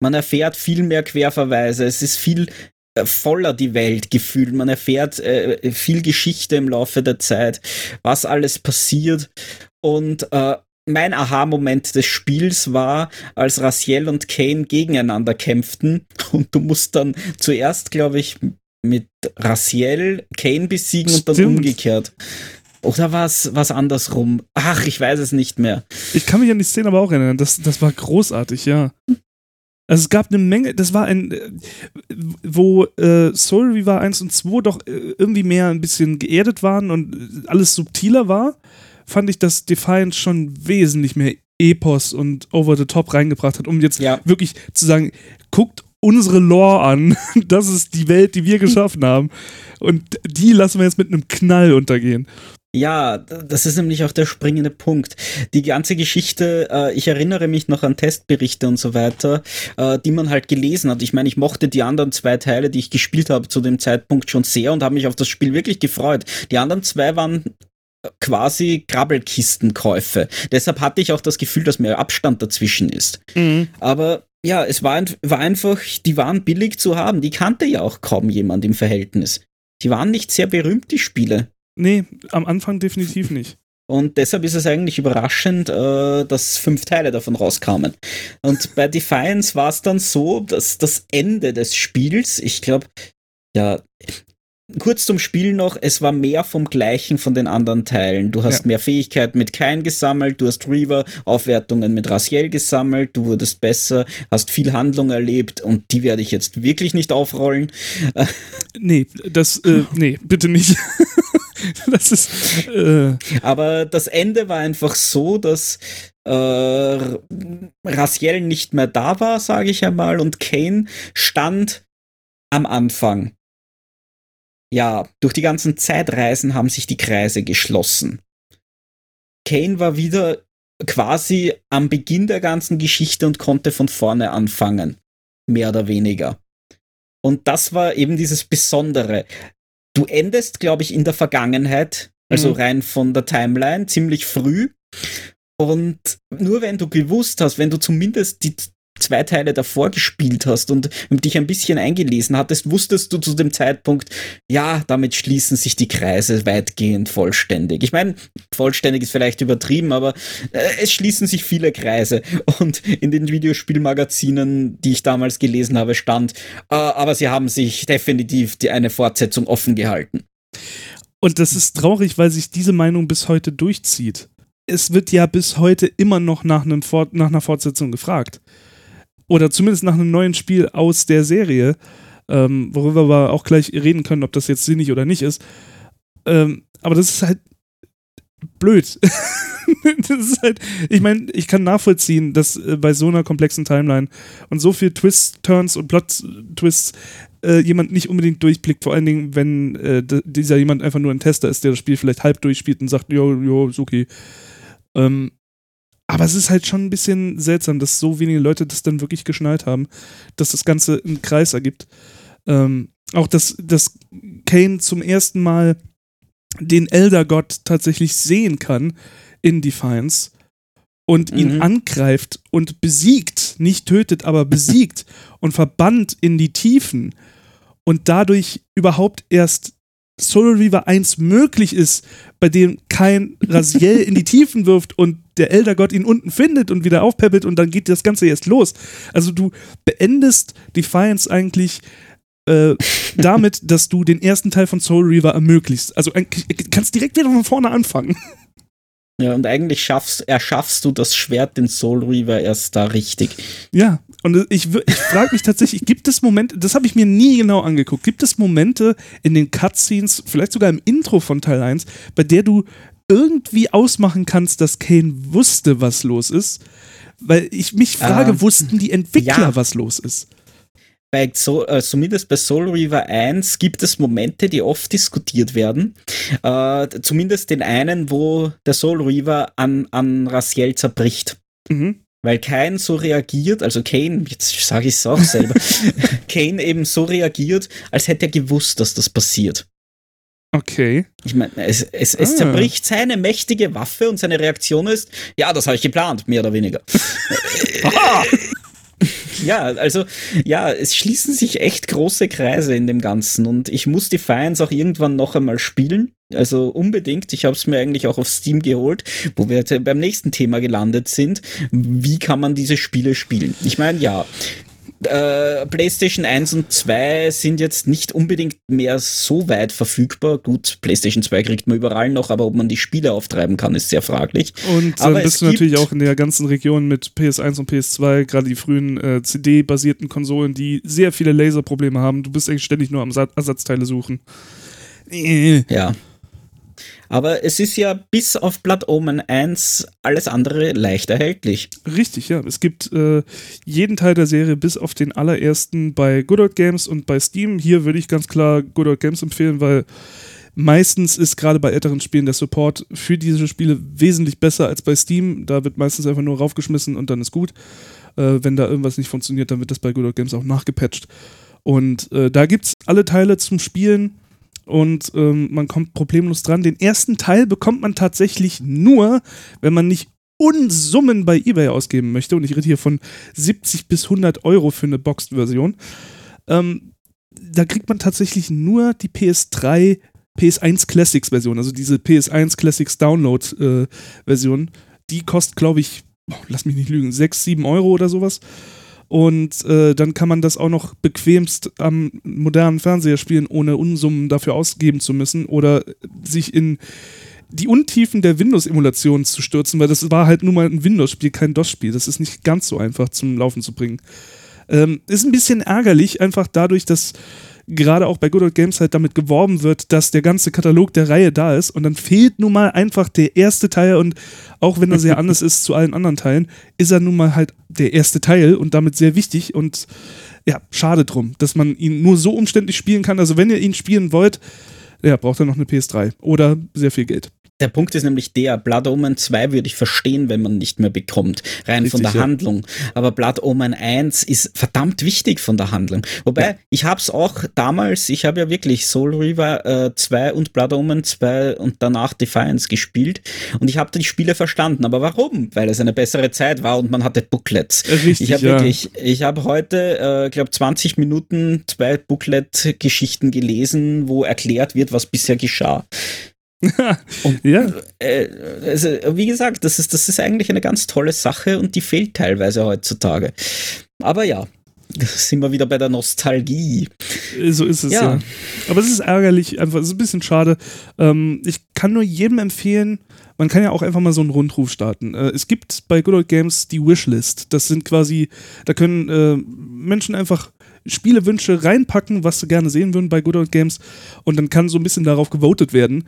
Man erfährt viel mehr Querverweise. Es ist viel äh, voller die Welt gefühlt. Man erfährt äh, viel Geschichte im Laufe der Zeit, was alles passiert. Und äh, mein Aha-Moment des Spiels war, als Raziel und Kane gegeneinander kämpften und du musst dann zuerst, glaube ich, mit Raziel Kane besiegen Stimmt. und dann umgekehrt. Oder war es was andersrum? Ach, ich weiß es nicht mehr. Ich kann mich an die Szene aber auch erinnern. Das, das war großartig, ja. Also es gab eine Menge, das war ein, äh, wo äh, Soul Reaver 1 und 2 doch äh, irgendwie mehr ein bisschen geerdet waren und äh, alles subtiler war, fand ich, dass Defiance schon wesentlich mehr Epos und Over the Top reingebracht hat, um jetzt ja. wirklich zu sagen, guckt unsere Lore an. Das ist die Welt, die wir geschaffen haben. Und die lassen wir jetzt mit einem Knall untergehen. Ja, das ist nämlich auch der springende Punkt. Die ganze Geschichte, äh, ich erinnere mich noch an Testberichte und so weiter, äh, die man halt gelesen hat. Ich meine, ich mochte die anderen zwei Teile, die ich gespielt habe zu dem Zeitpunkt schon sehr und habe mich auf das Spiel wirklich gefreut. Die anderen zwei waren quasi Krabbelkistenkäufe. Deshalb hatte ich auch das Gefühl, dass mehr Abstand dazwischen ist. Mhm. Aber ja, es war, war einfach, die waren billig zu haben. Die kannte ja auch kaum jemand im Verhältnis. Die waren nicht sehr berühmt, die Spiele. Nee, am Anfang definitiv nicht. Und deshalb ist es eigentlich überraschend, äh, dass fünf Teile davon rauskamen. Und bei Defiance war es dann so, dass das Ende des Spiels, ich glaube, ja, kurz zum Spiel noch, es war mehr vom Gleichen von den anderen Teilen. Du hast ja. mehr Fähigkeiten mit Kain gesammelt, du hast Reaver Aufwertungen mit Raziel gesammelt, du wurdest besser, hast viel Handlung erlebt und die werde ich jetzt wirklich nicht aufrollen. Nee, das, äh, nee, bitte nicht. das ist. Äh Aber das Ende war einfach so, dass äh, Raziel nicht mehr da war, sage ich einmal, und Kane stand am Anfang ja, durch die ganzen Zeitreisen haben sich die Kreise geschlossen. Kane war wieder quasi am Beginn der ganzen Geschichte und konnte von vorne anfangen. Mehr oder weniger. Und das war eben dieses Besondere. Du endest, glaube ich, in der Vergangenheit, also mhm. rein von der Timeline, ziemlich früh. Und nur wenn du gewusst hast, wenn du zumindest die zwei Teile davor gespielt hast und dich ein bisschen eingelesen hattest, wusstest du zu dem Zeitpunkt, ja, damit schließen sich die Kreise weitgehend vollständig. Ich meine, vollständig ist vielleicht übertrieben, aber äh, es schließen sich viele Kreise. Und in den Videospielmagazinen, die ich damals gelesen habe, stand, äh, aber sie haben sich definitiv die eine Fortsetzung offen gehalten. Und das ist traurig, weil sich diese Meinung bis heute durchzieht. Es wird ja bis heute immer noch nach, einem Fort nach einer Fortsetzung gefragt oder zumindest nach einem neuen Spiel aus der Serie, ähm, worüber wir auch gleich reden können, ob das jetzt sinnig oder nicht ist. Ähm, aber das ist halt blöd. halt, ich meine, ich kann nachvollziehen, dass äh, bei so einer komplexen Timeline und so viel Twists, Turns und Plot-Twists äh, jemand nicht unbedingt durchblickt, vor allen Dingen, wenn äh, dieser jemand einfach nur ein Tester ist, der das Spiel vielleicht halb durchspielt und sagt, jo, jo, ist okay. Ähm, aber es ist halt schon ein bisschen seltsam, dass so wenige Leute das dann wirklich geschnallt haben, dass das Ganze einen Kreis ergibt. Ähm, auch, dass, dass Kane zum ersten Mal den Elder-Gott tatsächlich sehen kann in Defiance und ihn Mhm. angreift und besiegt, nicht tötet, aber besiegt und verbannt in die Tiefen und dadurch überhaupt erst Soul Reaver 1 möglich ist, bei dem kein Raziel in die Tiefen wirft und der Eldergott ihn unten findet und wieder aufpeppelt und dann geht das Ganze erst los. Also du beendest Defiance eigentlich äh, damit, dass du den ersten Teil von Soul Reaver ermöglichst. Also kannst direkt wieder von vorne anfangen. Ja, und eigentlich schaffst, erschaffst du das Schwert, den Soul Reaver, erst da richtig. Ja, und ich, ich frage mich tatsächlich, gibt es Momente, das habe ich mir nie genau angeguckt, gibt es Momente in den Cutscenes, vielleicht sogar im Intro von Teil 1, bei der du irgendwie ausmachen kannst, dass Kane wusste, was los ist? Weil ich mich frage, Ähm, wussten die Entwickler, ja. was los ist? Bei so, äh, zumindest bei Soul Reaver 1 gibt es Momente, die oft diskutiert werden. Äh, zumindest den einen, wo der Soul Reaver an, an Raziel zerbricht. Mhm. Weil Kane so reagiert, also Kane, jetzt sage ich es auch selber, Kane eben so reagiert, als hätte er gewusst, dass das passiert. Okay. Ich meine, es, es, es Ah. zerbricht seine mächtige Waffe und seine Reaktion ist, ja, das habe ich geplant, mehr oder weniger. ja, also, ja, es schließen sich echt große Kreise in dem Ganzen und ich muss Defiance auch irgendwann noch einmal spielen. Also unbedingt. Ich habe es mir eigentlich auch auf Steam geholt, wo wir beim nächsten Thema gelandet sind. Wie kann man diese Spiele spielen? Ich meine, ja, äh, PlayStation 1 und 2 sind jetzt nicht unbedingt mehr so weit verfügbar. Gut, PlayStation 2 kriegt man überall noch, aber ob man die Spiele auftreiben kann, ist sehr fraglich. Und Aber dann es bist du natürlich auch in der ganzen Region mit PS1 und PS2, gerade die frühen äh, CD-basierten Konsolen, die sehr viele Laserprobleme haben. Du bist eigentlich ständig nur am Sa Ersatzteile suchen. Ja. Aber es ist ja bis auf Blood Omen 1 alles andere leicht erhältlich. Richtig, ja. Es gibt äh, jeden Teil der Serie bis auf den allerersten bei Good Old Games und bei Steam. Hier würde ich ganz klar Good Old Games empfehlen, weil meistens ist gerade bei älteren Spielen der Support für diese Spiele wesentlich besser als bei Steam. Da wird meistens einfach nur raufgeschmissen und dann ist gut. Äh, wenn da irgendwas nicht funktioniert, dann wird das bei Good Old Games auch nachgepatcht. Und äh, da gibt es alle Teile zum Spielen und ähm, man kommt problemlos dran. Den ersten Teil bekommt man tatsächlich nur, wenn man nicht Unsummen bei eBay ausgeben möchte. Und ich rede hier von 70 bis 100 Euro für eine Boxed-Version. Ähm, da kriegt man tatsächlich nur die PS3, PS1 Classics Version, also diese PS1 Classics Download äh, Version. Die kostet, glaube ich, boah, lass mich nicht lügen, 6, 7 Euro oder sowas. Und äh, dann kann man das auch noch bequemst am modernen Fernseher spielen, ohne Unsummen dafür ausgeben zu müssen oder sich in die Untiefen der Windows-Emulation zu stürzen, weil das war halt nur mal ein Windows-Spiel, kein DOS-Spiel. Das ist nicht ganz so einfach zum Laufen zu bringen. Ähm, ist ein bisschen ärgerlich, einfach dadurch, dass gerade auch bei Good Old Games halt damit geworben wird, dass der ganze Katalog der Reihe da ist und dann fehlt nun mal einfach der erste Teil und auch wenn er sehr anders ist zu allen anderen Teilen, ist er nun mal halt der erste Teil und damit sehr wichtig und ja, schade drum, dass man ihn nur so umständlich spielen kann. Also wenn ihr ihn spielen wollt, ja, braucht er noch eine PS3 oder sehr viel Geld. Der Punkt ist nämlich der, Blood Omen 2 würde ich verstehen, wenn man nicht mehr bekommt, rein von Richtig, der ja. Handlung. Aber Blood Omen 1 ist verdammt wichtig von der Handlung. Wobei, ich habe es auch damals, ich habe ja wirklich Soul Reaver äh, 2 und Blood Omen 2 und danach Defiance gespielt und ich habe die Spiele verstanden. Aber warum? Weil es eine bessere Zeit war und man hatte Booklets. Richtig, ich habe ja. wirklich, ich habe heute, äh, glaube 20 Minuten zwei Booklet-Geschichten gelesen, wo erklärt wird, was bisher geschah. Ja, Äh, also, wie gesagt, das ist, das ist eigentlich eine ganz tolle Sache und die fehlt teilweise heutzutage. Aber ja, sind wir wieder bei der Nostalgie. so ist es ja. Ja. Aber es ist ärgerlich, einfach, es ist ein bisschen schade. Ähm, ich kann nur jedem empfehlen, man kann ja auch einfach mal so einen Rundruf starten. Äh, es gibt bei Good Old Games die Wishlist. Das sind quasi, da können äh, Menschen einfach Spielewünsche reinpacken, was sie gerne sehen würden bei Good Old Games. Und dann kann so ein bisschen darauf gewotet werden.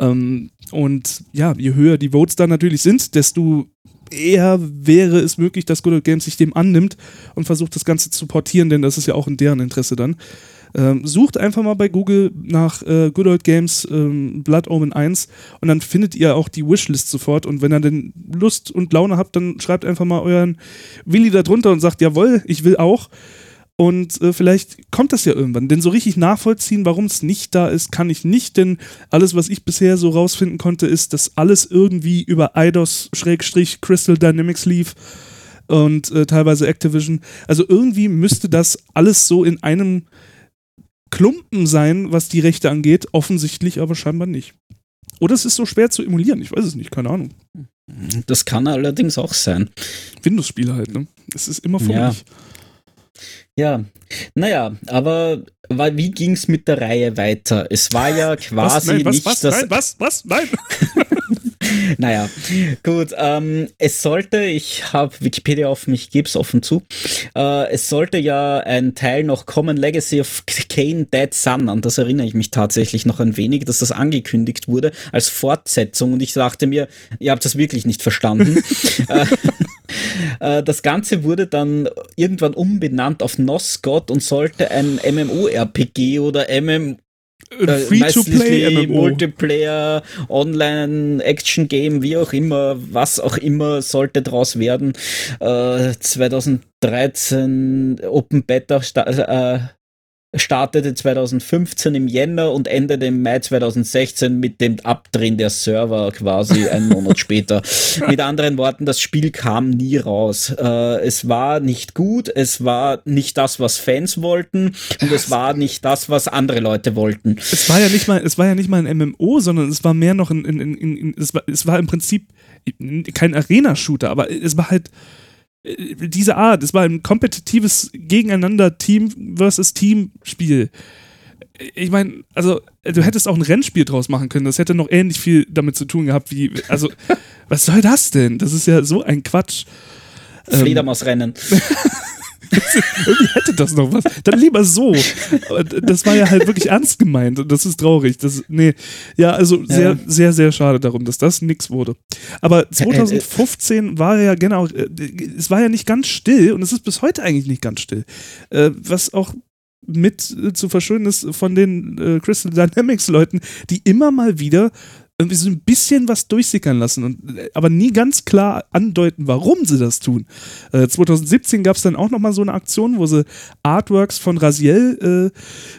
Ähm, und ja, je höher die Votes da natürlich sind, desto eher wäre es möglich, dass Good Old Games sich dem annimmt und versucht, das Ganze zu portieren, denn das ist ja auch in deren Interesse dann. Ähm, sucht einfach mal bei Google nach äh, Good Old Games ähm, Blood Omen 1 und dann findet ihr auch die Wishlist sofort. Und wenn ihr denn Lust und Laune habt, dann schreibt einfach mal euren Willi da drunter und sagt, jawohl, ich will auch. Und äh, vielleicht kommt das ja irgendwann. Denn so richtig nachvollziehen, warum es nicht da ist, kann ich nicht. Denn alles, was ich bisher so rausfinden konnte, ist, dass alles irgendwie über IDOS-Crystal Dynamics lief und äh, teilweise Activision. Also irgendwie müsste das alles so in einem Klumpen sein, was die Rechte angeht. Offensichtlich aber scheinbar nicht. Oder es ist so schwer zu emulieren. Ich weiß es nicht, keine Ahnung. Das kann allerdings auch sein. Windows-Spiele halt, ne? Es ist immer vor Ja. mich. Ja, naja, aber wie ging es mit der Reihe weiter? Es war ja Was? quasi Nein, was? nicht Was? das. Nein, was? Was? Nein. Naja, gut. Ähm, es sollte, ich habe Wikipedia offen, ich gebe es offen zu. Äh, es sollte ja ein Teil noch kommen, Legacy of Kane Dead Sun. An das erinnere ich mich tatsächlich noch ein wenig, dass das angekündigt wurde als Fortsetzung. Und ich dachte mir, ihr habt das wirklich nicht verstanden. Äh, das Ganze wurde dann irgendwann umbenannt auf Noscott und sollte ein MMORPG oder MM äh, Free-to-play. Multiplayer, Online, Action Game, wie auch immer, was auch immer sollte draus werden. Äh, 2013 Open Beta äh, startete 2015 im Jänner und endete im Mai 2016 mit dem Abdrehen der Server quasi einen Monat später. Mit anderen Worten, das Spiel kam nie raus. Äh, es war nicht gut, es war nicht das, was Fans wollten und es war nicht das, was andere Leute wollten. Es war ja nicht mal, es war ja nicht mal ein MMO, sondern es war mehr noch ein, in, in, in, in, es, war, es war im Prinzip kein Arena-Shooter, aber es war halt diese Art, es war ein kompetitives Gegeneinander Team versus Team Spiel. Ich meine, also du hättest auch ein Rennspiel draus machen können, das hätte noch ähnlich viel damit zu tun gehabt wie, also was soll das denn? Das ist ja so ein Quatsch. Ähm, Fledermausrennen. irgendwie hätte das noch was. Dann lieber so. Das war ja halt wirklich ernst gemeint und das ist traurig. Das, nee, ja, also sehr, Ja. sehr, sehr schade darum, dass das nix wurde. Aber 2015 war ja genau, äh, es war ja nicht ganz still und es ist bis heute eigentlich nicht ganz still. Äh, was auch mit äh, zu verschulden ist von den äh, Crystal Dynamics Leuten, die immer mal wieder irgendwie so ein bisschen was durchsickern lassen und äh, aber nie ganz klar andeuten, warum sie das tun. Äh, 2017 gab es dann auch noch mal so eine Aktion, wo sie Artworks von Raziel äh,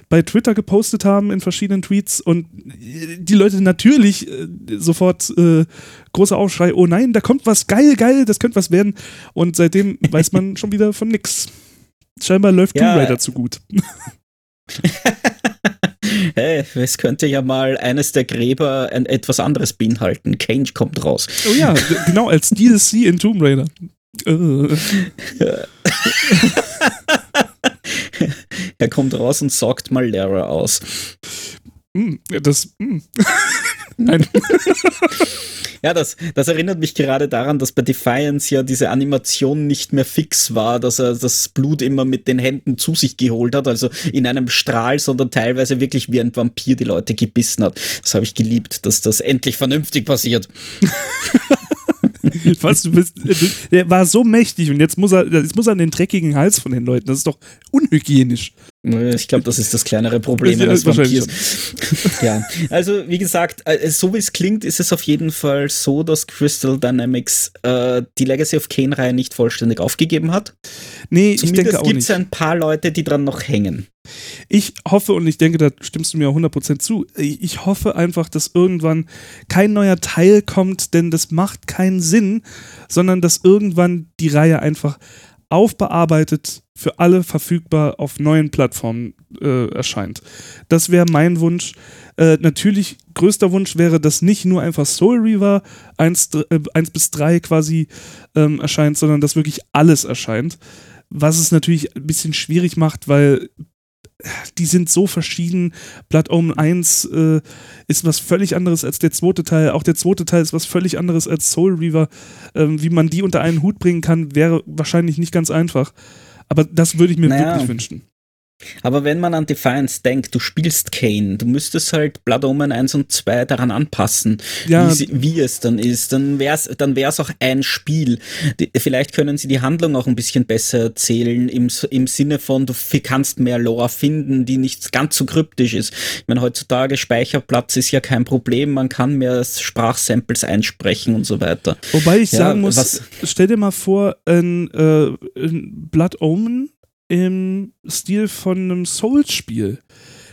bei Twitter gepostet haben in verschiedenen Tweets und äh, die Leute natürlich äh, sofort äh, großer Aufschrei, oh nein, da kommt was geil, geil, das könnte was werden und seitdem weiß man schon wieder von nix. Scheinbar läuft Ja. Tomb Raider zu gut. Hey, es könnte ja mal eines der Gräber ein, etwas anderes beinhalten. Cage kommt raus. Oh ja, genau, als DLC in Tomb Raider. Äh. Er kommt raus und saugt mal Lara aus. Mm, das. Nein. Ja, das, das erinnert mich gerade daran, dass bei Defiance ja diese Animation nicht mehr fix war, dass er das Blut immer mit den Händen zu sich geholt hat, also in einem Strahl, sondern teilweise wirklich wie ein Vampir die Leute gebissen hat. Das habe ich geliebt, dass das endlich vernünftig passiert. Was, du bist, der war so mächtig und jetzt muss er, jetzt muss er an den dreckigen Hals von den Leuten. Das ist doch unhygienisch. Ich glaube, das ist das kleinere Problem eines Vampirs. ja, also wie gesagt, äh, so wie es klingt, ist es auf jeden Fall so, dass Crystal Dynamics äh, die Legacy of Kane-Reihe nicht vollständig aufgegeben hat. Nee, ich Zumindest denke auch gibt es nicht. ein paar Leute, die dran noch hängen. Ich hoffe und ich denke, da stimmst du mir auch 100% zu. Ich ich hoffe einfach, dass irgendwann kein neuer Teil kommt, denn das macht keinen Sinn, sondern dass irgendwann die Reihe einfach aufbearbeitet für alle verfügbar auf neuen Plattformen äh, erscheint. Das wäre mein Wunsch. Äh, natürlich, größter Wunsch wäre, dass nicht nur einfach Soul Reaver 1, dr- äh, 1 bis 3 quasi ähm, erscheint, sondern dass wirklich alles erscheint. Was es natürlich ein bisschen schwierig macht, weil die sind so verschieden. Blood Omen 1 äh, ist was völlig anderes als der zweite Teil. Auch der zweite Teil ist was völlig anderes als Soul Reaver. Ähm, wie man die unter einen Hut bringen kann, wäre wahrscheinlich nicht ganz einfach. Aber das würde ich mir Naja. wirklich wünschen. Aber wenn man an Defiance denkt, du spielst Kane, du müsstest halt Blood Omen 1 und 2 daran anpassen, Ja. wie, es dann ist. Dann wär's, dann wär's auch ein Spiel. Die, vielleicht können sie die Handlung auch ein bisschen besser erzählen, im, im Sinne von, du kannst mehr Lore finden, die nicht ganz so kryptisch ist. Ich meine, heutzutage Speicherplatz ist ja kein Problem, man kann mehr Sprachsamples einsprechen und so weiter. Wobei ich Ja, sagen muss, was- stell dir mal vor, ein, äh, ein Blood Omen im Stil von einem Souls-Spiel.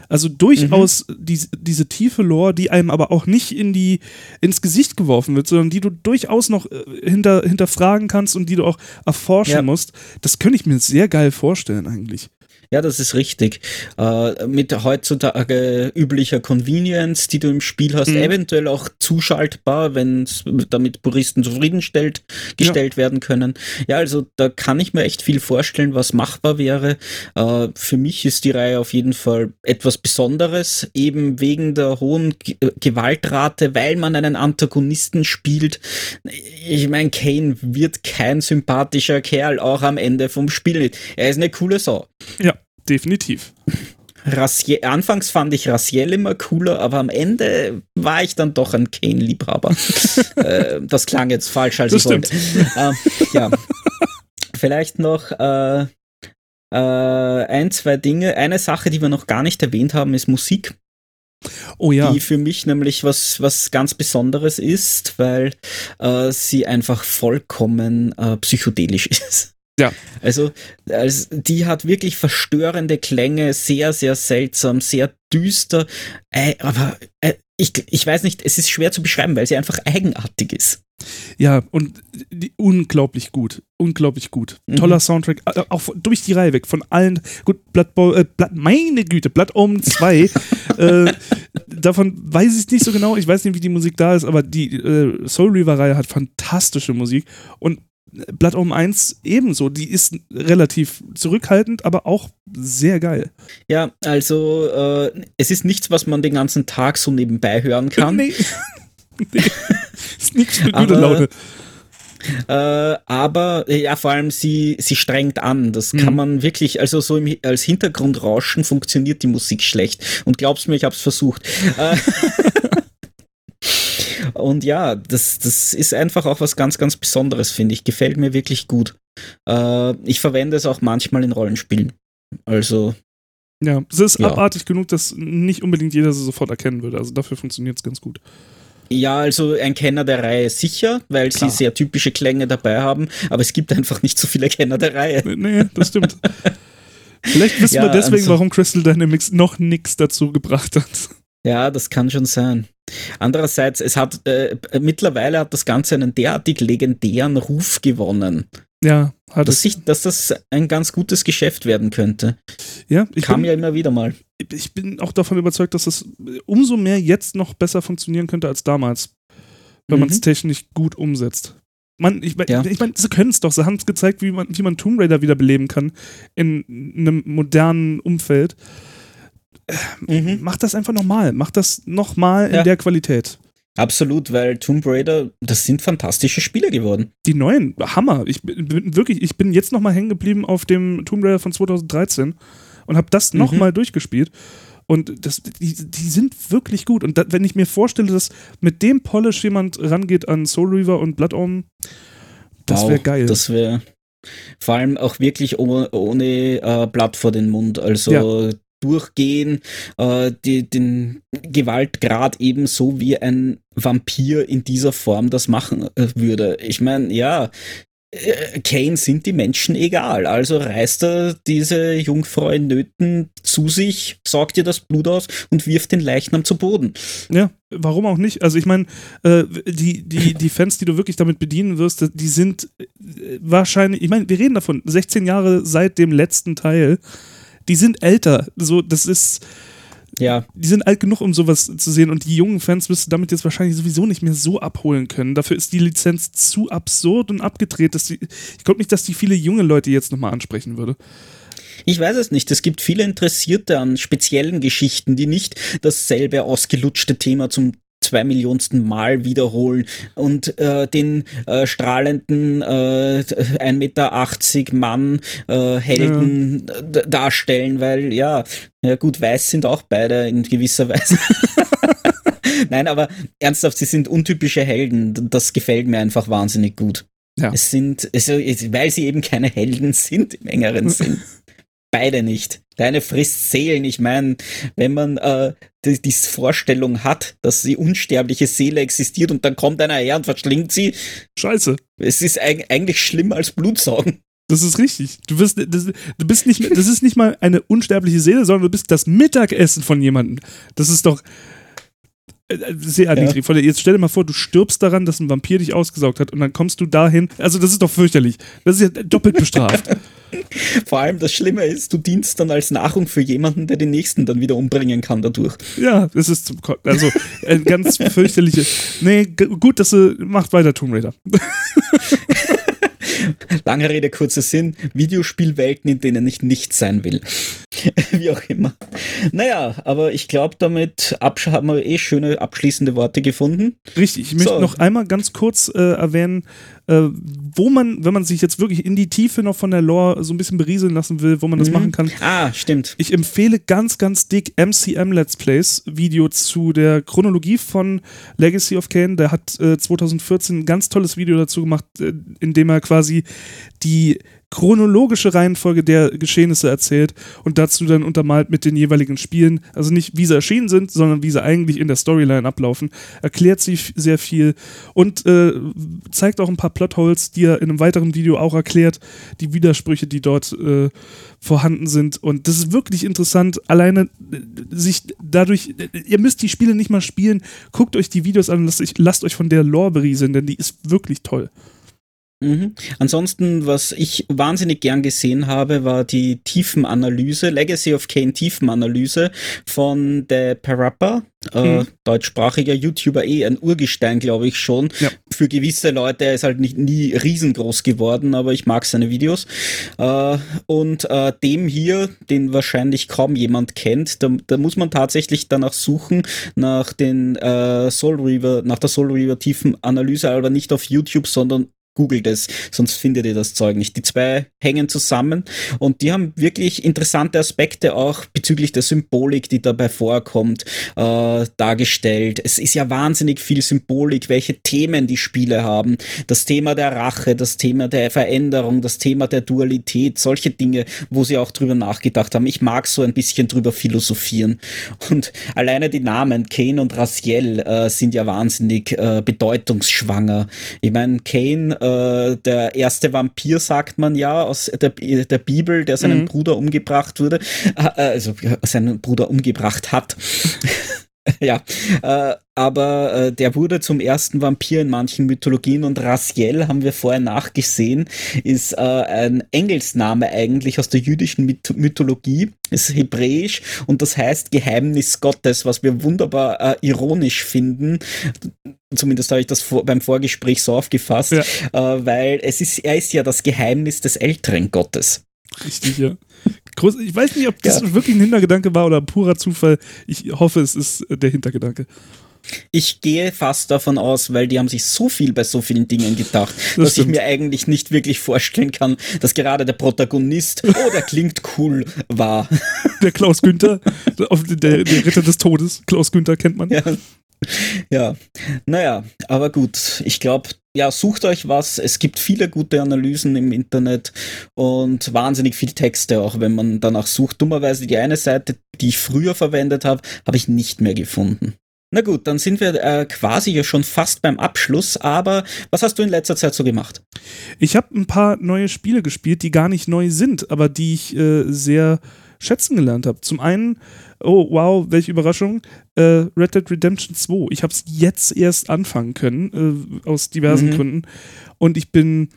Also durchaus Mhm. die, diese tiefe Lore, die einem aber auch nicht in die, ins Gesicht geworfen wird, sondern die du durchaus noch äh, hinter, hinterfragen kannst und die du auch erforschen Ja. musst. Das könnte ich mir sehr geil vorstellen eigentlich. Ja, das ist richtig. Äh, mit heutzutage üblicher Convenience, die du im Spiel hast, Mhm. eventuell auch zuschaltbar, wenn damit Puristen zufriedengestellt gestellt werden können. Ja, also da kann ich mir echt viel vorstellen, was machbar wäre. Äh, für mich ist die Reihe auf jeden Fall etwas Besonderes, eben wegen der hohen G äh, Gewaltrate, weil man einen Antagonisten spielt. Ich meine, Kane wird kein sympathischer Kerl, auch am Ende vom Spiel nicht. Er ist eine coole Sau. Ja, definitiv. Raziel, anfangs fand ich Raziel immer cooler, aber am Ende war ich dann doch ein Kane-Liebhaber. äh, das klang jetzt falsch, als Das ich wollte. Ähm, ja. Vielleicht noch äh, äh, ein, zwei Dinge. Eine Sache, die wir noch gar nicht erwähnt haben, ist Musik, Oh ja. die für mich nämlich was, was ganz Besonderes ist, weil äh, sie einfach vollkommen äh, psychedelisch ist. Ja. Also, als, die hat wirklich verstörende Klänge, sehr, sehr seltsam, sehr düster. Äh, aber äh, ich, ich weiß nicht, es ist schwer zu beschreiben, weil sie einfach eigenartig ist. Ja, und die, unglaublich gut. Unglaublich gut. Mhm. Toller Soundtrack, äh, auch von- durch die Reihe weg. Von allen. Gut, Blood, äh, Blood meine Güte, Blood Omen 2. äh, davon weiß ich nicht so genau. Ich weiß nicht, wie die Musik da ist, aber die äh, Soul Reaver-Reihe hat fantastische Musik. Und Blood Omen 1 ebenso. Die ist relativ zurückhaltend, aber auch sehr geil. Ja, also äh, es ist nichts, was man den ganzen Tag so nebenbei hören kann. Nee. nee. Ist nichts für gute Aber- Laune. Äh, aber ja, vor allem sie, sie strengt an. Das kann Mhm. man wirklich, also so im, als Hintergrundrauschen funktioniert die Musik schlecht. Und glaubst mir, ich hab's versucht. Äh, Und ja, das, das ist einfach auch was ganz, ganz Besonderes, finde ich. Gefällt mir wirklich gut. Äh, ich verwende es auch manchmal in Rollenspielen. Also, Ja, es ist Ja. abartig genug, dass nicht unbedingt jeder sie sofort erkennen würde. Also dafür funktioniert es ganz gut. ja, also ein Kenner der Reihe sicher, weil Klar. sie sehr typische Klänge dabei haben, aber es gibt einfach nicht so viele Kenner der Reihe. Nee, das stimmt. Vielleicht wissen Ja, wir deswegen, also- warum Crystal Dynamics noch nichts dazu gebracht hat. Ja, das kann schon sein. Andererseits, es hat äh, mittlerweile hat das Ganze einen derartig legendären Ruf gewonnen, Ja, hat dass, ich, dass das ein ganz gutes Geschäft werden könnte. Ja, ich Kam bin, ja immer wieder mal. ich bin auch davon überzeugt, dass es umso mehr jetzt noch besser funktionieren könnte als damals, wenn man es Mhm. technisch gut umsetzt. Man, ich meine, Ja. ich mein, sie können es doch. Sie haben es gezeigt, wie man, wie man Tomb Raider wiederbeleben kann in einem modernen Umfeld. Mhm. Mach das einfach nochmal. Mach das nochmal in Ja. der Qualität. Absolut, weil Tomb Raider, das sind fantastische Spiele geworden. Die neuen, Hammer. Ich bin wirklich, ich bin jetzt nochmal hängen geblieben auf dem Tomb Raider von 2013 und habe das Mhm. nochmal durchgespielt. Und das, die, die sind wirklich gut. Und da, wenn ich mir vorstelle, dass mit dem Polish jemand rangeht an Soul Reaver und Blood Omen, das Wow, wäre geil. Das wäre vor allem auch wirklich ohne, ohne äh, Blatt vor den Mund. Also durchgehen, äh, die, den Gewaltgrad ebenso wie ein Vampir in dieser Form das machen äh, würde. Ich meine, ja, äh, Kane sind die Menschen egal. Also reißt er diese Jungfrau in Nöten zu sich, saugt ihr das Blut aus und wirft den Leichnam zu Boden. Ja, warum auch nicht? Also ich meine, äh, die, die, die Fans, die du wirklich damit bedienen wirst, die sind wahrscheinlich, ich meine, wir reden davon, 16 Jahre seit dem letzten Teil, die sind älter. So, das ist, Ja, die sind alt genug, um sowas zu sehen und die jungen Fans wirst du damit jetzt wahrscheinlich sowieso nicht mehr so abholen können. Dafür ist die Lizenz zu absurd und abgedreht, dass die, ich glaube nicht, dass die viele junge Leute jetzt nochmal ansprechen würde. Ich weiß es nicht. Es gibt viele Interessierte an speziellen Geschichten, die nicht dasselbe ausgelutschte Thema zum zwei Millionsten Mal wiederholen und äh, den äh, strahlenden äh, 1,80 Meter Mann äh, Helden ja. darstellen, weil ja, ja gut, weiß sind auch beide in gewisser Weise. Nein, aber ernsthaft, sie sind untypische Helden. Das gefällt mir einfach wahnsinnig gut. Ja. Es sind, also, weil sie eben keine Helden sind im engeren Sinn. Beide nicht. Deine frisst Seelen. Ich meine, wenn man äh, die, die, Vorstellung hat, dass die unsterbliche Seele existiert und dann kommt einer her und verschlingt sie. Scheiße. Es ist eigentlich schlimmer als Blutsaugen. Das ist richtig. Du bist, das, du bist nicht, das ist nicht mal eine unsterbliche Seele, sondern du bist das Mittagessen von jemandem. Das ist doch, sehr erniedrigend. Ja. Jetzt stell dir mal vor, du stirbst daran, dass ein Vampir dich ausgesaugt hat und dann kommst du dahin. Also, das ist doch fürchterlich. Das ist ja doppelt bestraft. Vor allem das Schlimme ist, du dienst dann als Nahrung für jemanden, der den nächsten dann wieder umbringen kann dadurch. Ja, das ist zum Ko also ein ganz fürchterliche. Nee, gut, dass du macht weiter Tomb Raider. Lange Rede, kurzer Sinn. Videospielwelten, in denen ich nicht sein will. Wie auch immer. Naja, aber ich glaube, damit haben wir eh schöne abschließende Worte gefunden. Richtig, ich möchte so. noch einmal ganz kurz äh, erwähnen, äh, wo man, wenn man sich jetzt wirklich in die Tiefe noch von der Lore so ein bisschen berieseln lassen will, wo man das mhm. machen kann. Ah, stimmt. Ich empfehle ganz, ganz dick MCM Let's Plays Video zu der Chronologie von Legacy of Kain. Der hat äh, 2014 ein ganz tolles Video dazu gemacht, äh, in dem er quasi die chronologische Reihenfolge der Geschehnisse erzählt und dazu dann untermalt mit den jeweiligen Spielen, also nicht wie sie erschienen sind, sondern wie sie eigentlich in der Storyline ablaufen, erklärt sich sehr viel und äh, zeigt auch ein paar Plotholes, die er in einem weiteren Video auch erklärt, die Widersprüche, die dort äh, vorhanden sind. Und das ist wirklich interessant, alleine äh, sich dadurch, äh, ihr müsst die Spiele nicht mal spielen, guckt euch die Videos an, lasst, lasst euch von der Lore berieseln, denn die ist wirklich toll. Mhm. Ansonsten, was ich wahnsinnig gern gesehen habe, war die Tiefenanalyse, Legacy of Kane Tiefenanalyse von der Parappa, äh, mhm. deutschsprachiger YouTuber, eh ein Urgestein, glaube ich schon. Ja. Für gewisse Leute, er ist halt nicht nie riesengroß geworden, aber ich mag seine Videos. Äh, und äh, dem hier, den wahrscheinlich kaum jemand kennt, da, da muss man tatsächlich danach suchen, nach den äh, Soul Reaver, nach der Soul Reaver Tiefenanalyse, aber nicht auf YouTube, sondern googelt es, sonst findet ihr das Zeug nicht. Die zwei hängen zusammen und die haben wirklich interessante Aspekte auch bezüglich der Symbolik, die dabei vorkommt, äh, dargestellt. Es ist ja wahnsinnig viel Symbolik, welche Themen die Spiele haben. Das Thema der Rache, das Thema der Veränderung, das Thema der Dualität, solche Dinge, wo sie auch drüber nachgedacht haben. Ich mag so ein bisschen drüber philosophieren. Und alleine die Namen Kane und Raziel äh, sind ja wahnsinnig äh, bedeutungsschwanger. Ich meine, Kane äh, der erste Vampir, sagt man ja, aus der, der Bibel, der seinen mhm. Bruder umgebracht wurde, äh, also seinen Bruder umgebracht hat. ja, äh, aber äh, der wurde zum ersten Vampir in manchen Mythologien und Raziel, haben wir vorher nachgesehen, ist äh, ein Engelsname eigentlich aus der jüdischen Myth Mythologie, ist hebräisch und das heißt Geheimnis Gottes, was wir wunderbar äh, ironisch finden. Zumindest habe ich das vor, beim Vorgespräch so aufgefasst, ja. Äh, weil es ist, er ist ja das Geheimnis des älteren Gottes. Richtig, ja. Ich weiß nicht, ob das ja. wirklich ein Hintergedanke war oder purer Zufall. Ich hoffe, es ist der Hintergedanke. Ich gehe fast davon aus, weil die haben sich so viel bei so vielen Dingen gedacht, das dass stimmt. ich mir eigentlich nicht wirklich vorstellen kann, dass gerade der Protagonist, oh, der klingt cool, war. Der Klaus Günther, der, der Ritter des Todes, Klaus Günther kennt man. Ja. Ja, naja, aber gut, ich glaube, ja, sucht euch was. Es gibt viele gute Analysen im Internet und wahnsinnig viel Texte, auch wenn man danach sucht. Dummerweise die eine Seite, die ich früher verwendet habe, habe ich nicht mehr gefunden. Na gut, dann sind wir äh, quasi ja schon fast beim Abschluss, aber was hast du in letzter Zeit so gemacht? Ich habe ein paar neue Spiele gespielt, die gar nicht neu sind, aber die ich äh, sehr schätzen gelernt habe. Zum einen, oh wow, welche Überraschung, äh, Red Dead Redemption 2. Ich habe es jetzt erst anfangen können, äh, aus diversen mhm. Gründen. Und ich bin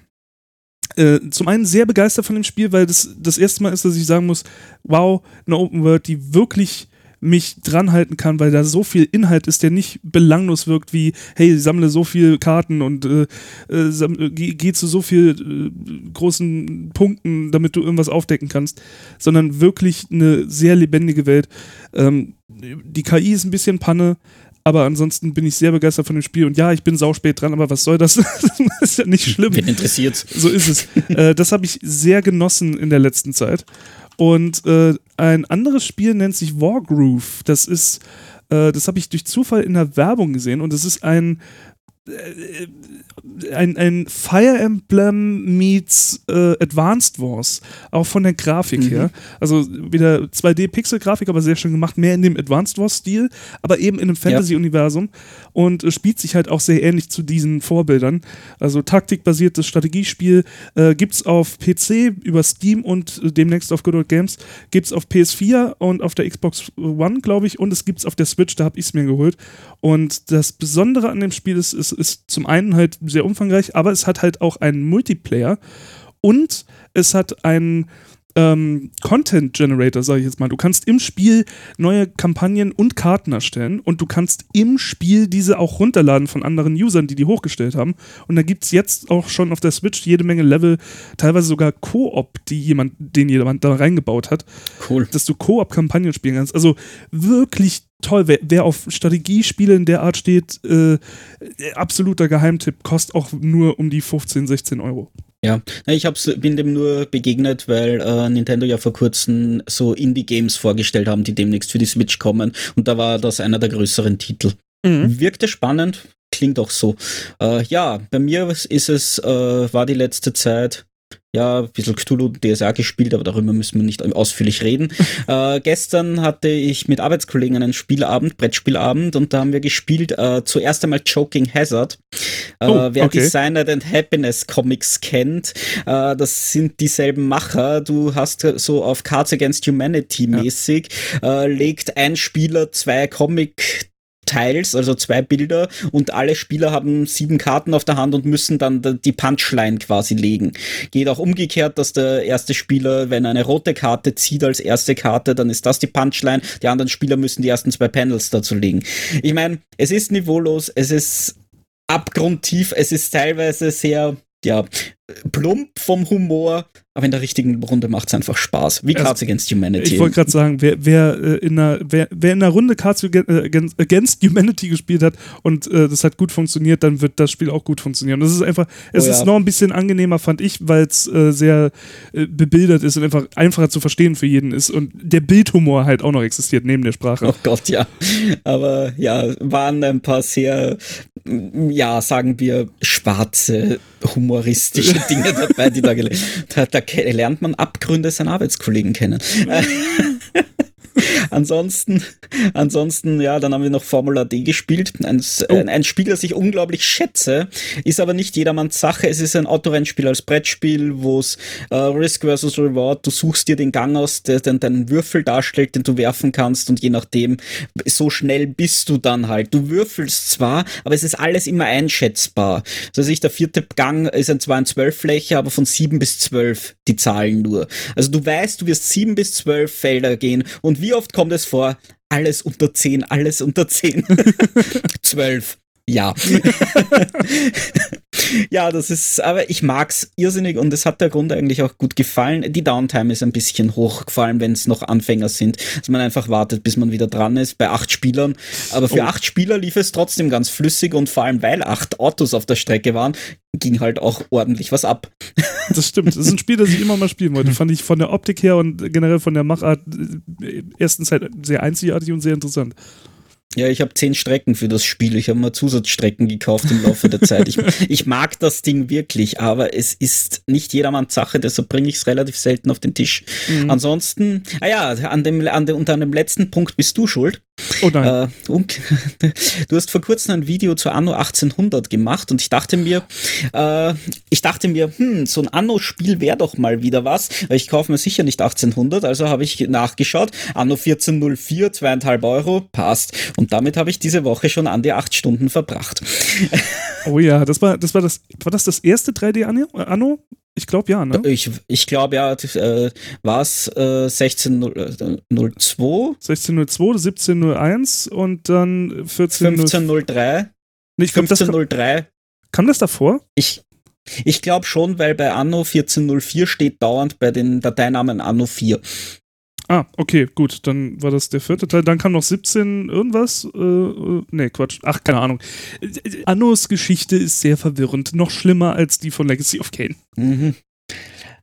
äh, zum einen sehr begeistert von dem Spiel, weil das das erste Mal ist, dass ich sagen muss, wow, eine Open World, die wirklich mich dranhalten kann, weil da so viel Inhalt ist, der nicht belanglos wirkt wie, hey, sammle so viel Karten und äh, äh, geh, geh, zu so viel äh, großen Punkten, damit du irgendwas aufdecken kannst, sondern wirklich eine sehr lebendige Welt. Ähm, die KI ist ein bisschen Panne, Aber ansonsten bin ich sehr begeistert von dem Spiel. Und ja, ich bin sauspät dran, aber was soll das? das ist ja nicht schlimm. Wen interessiert. So ist es. äh, das habe ich sehr genossen in der letzten Zeit. Und äh, ein anderes Spiel nennt sich Wargroove. Das ist, äh, das habe ich durch Zufall in der Werbung gesehen und es ist ein ein, ein Fire Emblem meets äh, Advanced Wars, auch von der Grafik mhm. her. Also wieder 2D-Pixel-Grafik, aber sehr schön gemacht, mehr in dem Advanced Wars-Stil, aber eben in einem Fantasy-Universum und äh, spielt sich halt auch sehr ähnlich zu diesen Vorbildern. Also taktikbasiertes Strategiespiel äh, gibt es auf PC über Steam und äh, demnächst auf Good Old Games, gibt es auf PS4 und auf der Xbox One, glaube ich, und es gibt es auf der Switch, da habe ich es mir geholt. Und das Besondere an dem Spiel ist, ist, ist zum einen halt sehr umfangreich, aber es hat halt auch einen Multiplayer und es hat einen ähm, Content Generator, sage ich jetzt mal. Du kannst im Spiel neue Kampagnen und Karten erstellen und du kannst im Spiel diese auch runterladen von anderen Usern, die die hochgestellt haben. Und da gibt es jetzt auch schon auf der Switch jede Menge Level, teilweise sogar Koop, die jemand, den jemand da reingebaut hat. Cool. Dass du Koop-Kampagnen spielen kannst. Also wirklich toll. Wer, wer auf Strategiespiele in der Art steht, äh, absoluter Geheimtipp, kostet auch nur um die 15, 16 Euro. Ja, ich hab's, bin dem nur begegnet, weil äh, Nintendo ja vor kurzem so Indie-Games vorgestellt haben, die demnächst für die Switch kommen. Und da war das einer der größeren Titel. Mhm. Wirkte spannend, klingt auch so. Äh, ja, bei mir ist es, äh, war die letzte Zeit ja, ein bisschen Cthulhu DSA gespielt, aber darüber müssen wir nicht ausführlich reden. äh, gestern hatte ich mit Arbeitskollegen einen Spielabend, Brettspielabend, und da haben wir gespielt äh, zuerst einmal Choking Hazard. Äh, oh, wer okay. Designed and Happiness Comics kennt, äh, das sind dieselben Macher. Du hast so auf Cards Against Humanity mäßig, ja. Äh, legt ein Spieler zwei Comic Teils, also zwei Bilder und alle Spieler haben sieben Karten auf der Hand und müssen dann die Punchline quasi legen. Geht auch umgekehrt, dass der erste Spieler, wenn er eine rote Karte zieht als erste Karte, dann ist das die Punchline. Die anderen Spieler müssen die ersten zwei Panels dazu legen. Ich meine, es ist niveaulos, es ist abgrundtief, es ist teilweise sehr ja, plump vom Humor, aber in der richtigen Runde macht es einfach Spaß. Wie also, Cards Against Humanity. Ich wollte gerade sagen, wer, wer, äh, in einer, wer, wer in einer Runde Cards äh, Against Humanity gespielt hat und äh, das hat gut funktioniert, dann wird das Spiel auch gut funktionieren. Das ist einfach, es oh, ja. ist noch ein bisschen angenehmer, fand ich, weil es äh, sehr äh, bebildert ist und einfach einfacher zu verstehen für jeden ist und der Bildhumor halt auch noch existiert neben der Sprache. Oh Gott, ja. Aber ja, waren ein paar sehr, ja, sagen wir, schwarze, humoristische Dinge dabei, die da, da, da lernt man Abgründe seiner Arbeitskollegen kennen. ansonsten, ansonsten, ja, dann haben wir noch Formula D gespielt. Ein, oh. ein, ein, Spiel, das ich unglaublich schätze, ist aber nicht jedermanns Sache. Es ist ein Autorennspiel als Brettspiel, wo es äh, Risk versus Reward, du suchst dir den Gang aus, der dann deinen Würfel darstellt, den du werfen kannst und je nachdem, so schnell bist du dann halt. Du würfelst zwar, aber es ist alles immer einschätzbar. Das heißt, der vierte Gang ist ein, zwar ein Zwölffläche, aber von sieben bis zwölf die Zahlen nur. Also du weißt, du wirst sieben bis zwölf Felder gehen und wie oft kommt es vor? Alles unter 10, alles unter 10. 12. Ja. ja, das ist, aber ich mag's irrsinnig und es hat der Grund eigentlich auch gut gefallen. Die Downtime ist ein bisschen hoch, vor allem wenn es noch Anfänger sind, dass man einfach wartet, bis man wieder dran ist, bei acht Spielern. Aber für oh. acht Spieler lief es trotzdem ganz flüssig und vor allem, weil acht Autos auf der Strecke waren, ging halt auch ordentlich was ab. Das stimmt. Das ist ein Spiel, das ich immer mal spielen wollte. Fand ich von der Optik her und generell von der Machart äh, erstens halt sehr einzigartig und sehr interessant. Ja, ich habe zehn Strecken für das Spiel. Ich habe mal Zusatzstrecken gekauft im Laufe der Zeit. Ich, ich, mag das Ding wirklich, aber es ist nicht jedermanns Sache, deshalb bringe ich es relativ selten auf den Tisch. Mhm. Ansonsten, ah ja, an dem, an dem, unter einem letzten Punkt bist du schuld. Oh nein. Äh, um, du hast vor kurzem ein Video zu Anno 1800 gemacht und ich dachte mir, äh, ich dachte mir, hm, so ein Anno-Spiel wäre doch mal wieder was. Ich kaufe mir sicher nicht 1800, also habe ich nachgeschaut. Anno 1404, zweieinhalb Euro, passt. Und damit habe ich diese Woche schon an die acht Stunden verbracht. Oh ja, das war, das war das, war das das erste 3D Anno? Ich glaube ja, ne? Ich, ich glaube ja, äh, war es äh, 1602? 1602, 1701 und dann 14, 1503. Nee, ich glaub, 1503. Das kam, kam das davor? Ich, ich glaube schon, weil bei Anno 1404 steht dauernd bei den Dateinamen Anno 4. Ah, okay, gut. Dann war das der vierte Teil. Dann kam noch 17 irgendwas. Äh, äh, nee, Quatsch. Ach, keine Ahnung. Äh, Annos Geschichte ist sehr verwirrend. Noch schlimmer als die von Legacy of Kane. Mhm.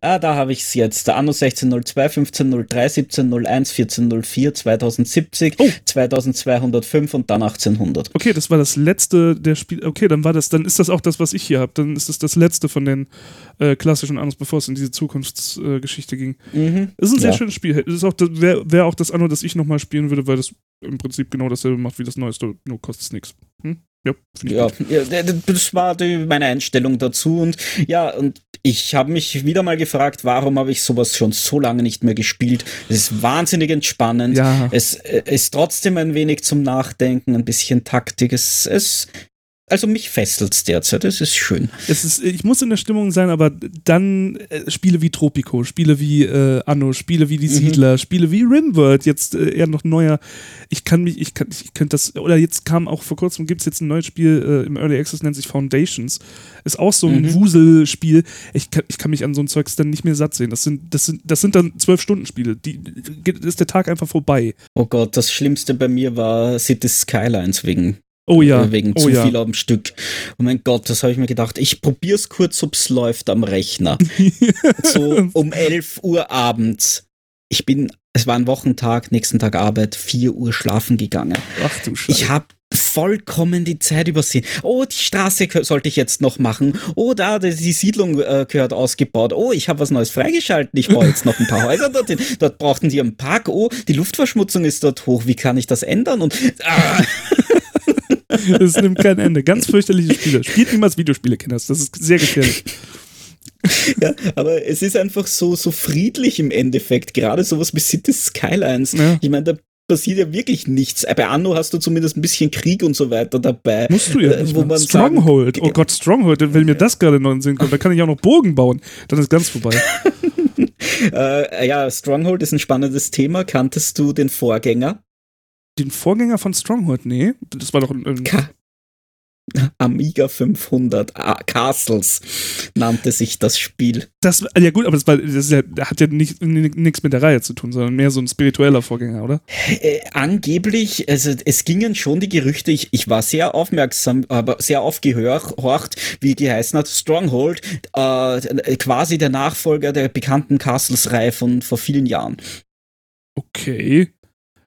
Ah, da habe ich es jetzt. Der Anno 1602, 1503, 1701, 1404, 2070, Oh. 2205 und dann 1800. Okay, das war das letzte der Spiel. Okay, dann war das, dann ist das auch das, was ich hier habe. Dann ist das das letzte von den äh, klassischen Annos, bevor es in diese Zukunftsgeschichte ging. Mhm. Es ist ein sehr Ja. schönes Spiel. Das ist auch das- wäre wär auch das Anno, das ich nochmal spielen würde, weil das im Prinzip genau dasselbe macht wie das neueste, nur kostet es nichts. Hm? Ja, Ja, ja, das war die, meine Einstellung dazu und ja, und ich habe mich wieder mal gefragt, warum habe ich sowas schon so lange nicht mehr gespielt? Es ist wahnsinnig entspannend. Ja. Es äh, ist trotzdem ein wenig zum Nachdenken, ein bisschen Taktik. Es, es also mich fesselt's derzeit. Es ist schön. Es ist, ich muss in der Stimmung sein, aber dann äh, Spiele wie Tropico, Spiele wie äh, Anno, Spiele wie die Siedler, Spiele wie Rimworld, jetzt äh, eher noch neuer. Ich kann mich, ich kann, ich könnte das, oder jetzt kam auch vor kurzem, gibt es jetzt ein neues Spiel äh, im Early Access, nennt sich Foundations. Ist auch so ein Mhm. Wuselspiel. Ich kann, ich kann mich an so ein Zeugs dann nicht mehr satt sehen. Das sind, das sind, das sind dann zwölf Stunden Spiele. Die ist der Tag einfach vorbei. Oh Gott, das Schlimmste bei mir war Cities Skylines wegen Oh ja. äh, wegen oh zu ja. viel am Stück. Oh mein Gott, das habe ich mir gedacht. Ich probier's kurz, ob's läuft am Rechner. so um 11 Uhr abends. Ich bin, es war ein Wochentag, nächsten Tag Arbeit, 4 Uhr schlafen gegangen. Ach du Scheiße. Ich habe vollkommen die Zeit übersehen. Oh, die Straße sollte ich jetzt noch machen. Oh, da, die die Siedlung äh, gehört ausgebaut. Oh, ich habe was Neues freigeschalten. Ich baue jetzt noch ein paar Häuser dorthin. Dort brauchten die einen Park. Oh, die Luftverschmutzung ist dort hoch. Wie kann ich das ändern? Und ah, Es nimmt kein Ende. Ganz fürchterliche Spiele. Spielt niemals Videospiele, Kinders. Das ist sehr gefährlich. Ja, aber es ist einfach so, so friedlich im Endeffekt. Gerade sowas wie Cities Skylines. Ja. Ich meine, da passiert ja wirklich nichts. Bei Anno hast du zumindest ein bisschen Krieg und so weiter dabei. Musst du ja Äh, nicht. wo mehr. man Stronghold. sagen- oh Gott, Stronghold. Wenn mir das gerade noch in den Sinn kommt, da kann ich auch noch Bogen bauen. Dann ist ganz vorbei. Äh, ja, Stronghold ist ein spannendes Thema. Kanntest du den Vorgänger? Den Vorgänger von Stronghold, nee. Das war doch ein. ein Amiga 500 ah, Castles nannte sich das Spiel. das, ja gut, aber das, war, das ja, hat ja nicht- nichts mit der Reihe zu tun, sondern mehr so ein spiritueller Vorgänger, oder? Äh, angeblich, also es gingen schon die Gerüchte, ich, ich war sehr aufmerksam, aber sehr aufgehorcht, wie geheißen hat, Stronghold, äh, quasi der Nachfolger der bekannten Castles-Reihe von vor vielen Jahren. Okay.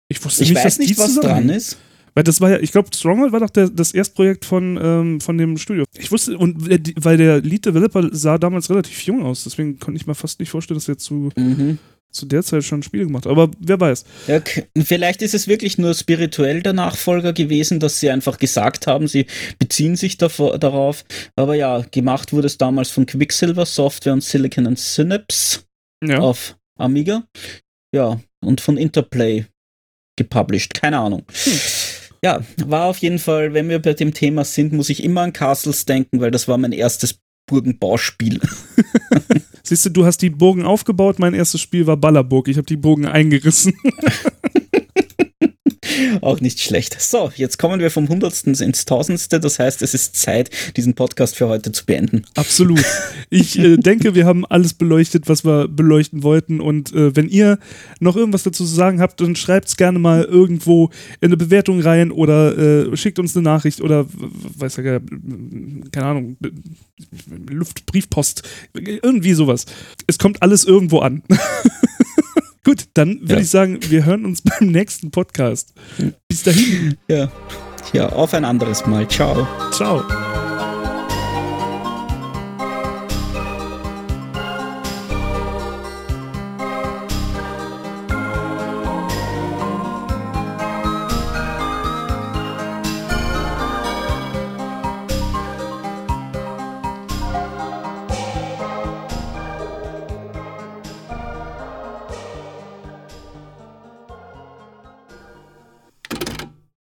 Ich wusste Ich nicht, weiß nicht, was dran ist. Weil das war ja, ich glaube, Stronghold war doch der, das Erstprojekt von, ähm, von dem Studio. Ich wusste, und weil der Lead-Developer sah damals relativ jung aus, deswegen konnte ich mir fast nicht vorstellen, dass er zu, Mhm. zu der Zeit schon Spiele gemacht hat. Aber wer weiß. Ja, vielleicht ist es wirklich nur spirituell der Nachfolger gewesen, dass sie einfach gesagt haben, sie beziehen sich davor, darauf. Aber ja, gemacht wurde es damals von Quicksilver Software und Silicon and Synapse Ja. auf Amiga. Ja, und von Interplay gepublished. Keine Ahnung. Ja, war auf jeden Fall, wenn wir bei dem Thema sind, muss ich immer an Castles denken, weil das war mein erstes Burgenbauspiel. Siehst du, du hast die Burgen aufgebaut, mein erstes Spiel war Ballerburg. Ich habe die Burgen eingerissen. Auch nicht schlecht. So, jetzt kommen wir vom Hundertsten ins Tausendste. Das heißt, es ist Zeit, diesen Podcast für heute zu beenden. Absolut. Ich äh, denke, wir haben alles beleuchtet, was wir beleuchten wollten. Und äh, wenn ihr noch irgendwas dazu zu sagen habt, dann schreibt es gerne mal irgendwo in eine Bewertung rein oder äh, schickt uns eine Nachricht oder weiß ja gar- keine Ahnung, Luftbriefpost, irgendwie sowas. Es kommt alles irgendwo an. Gut, dann würde Ja. ich sagen, wir hören uns beim nächsten Podcast. Bis dahin. Ja. Ja, auf ein anderes Mal. Ciao. Ciao.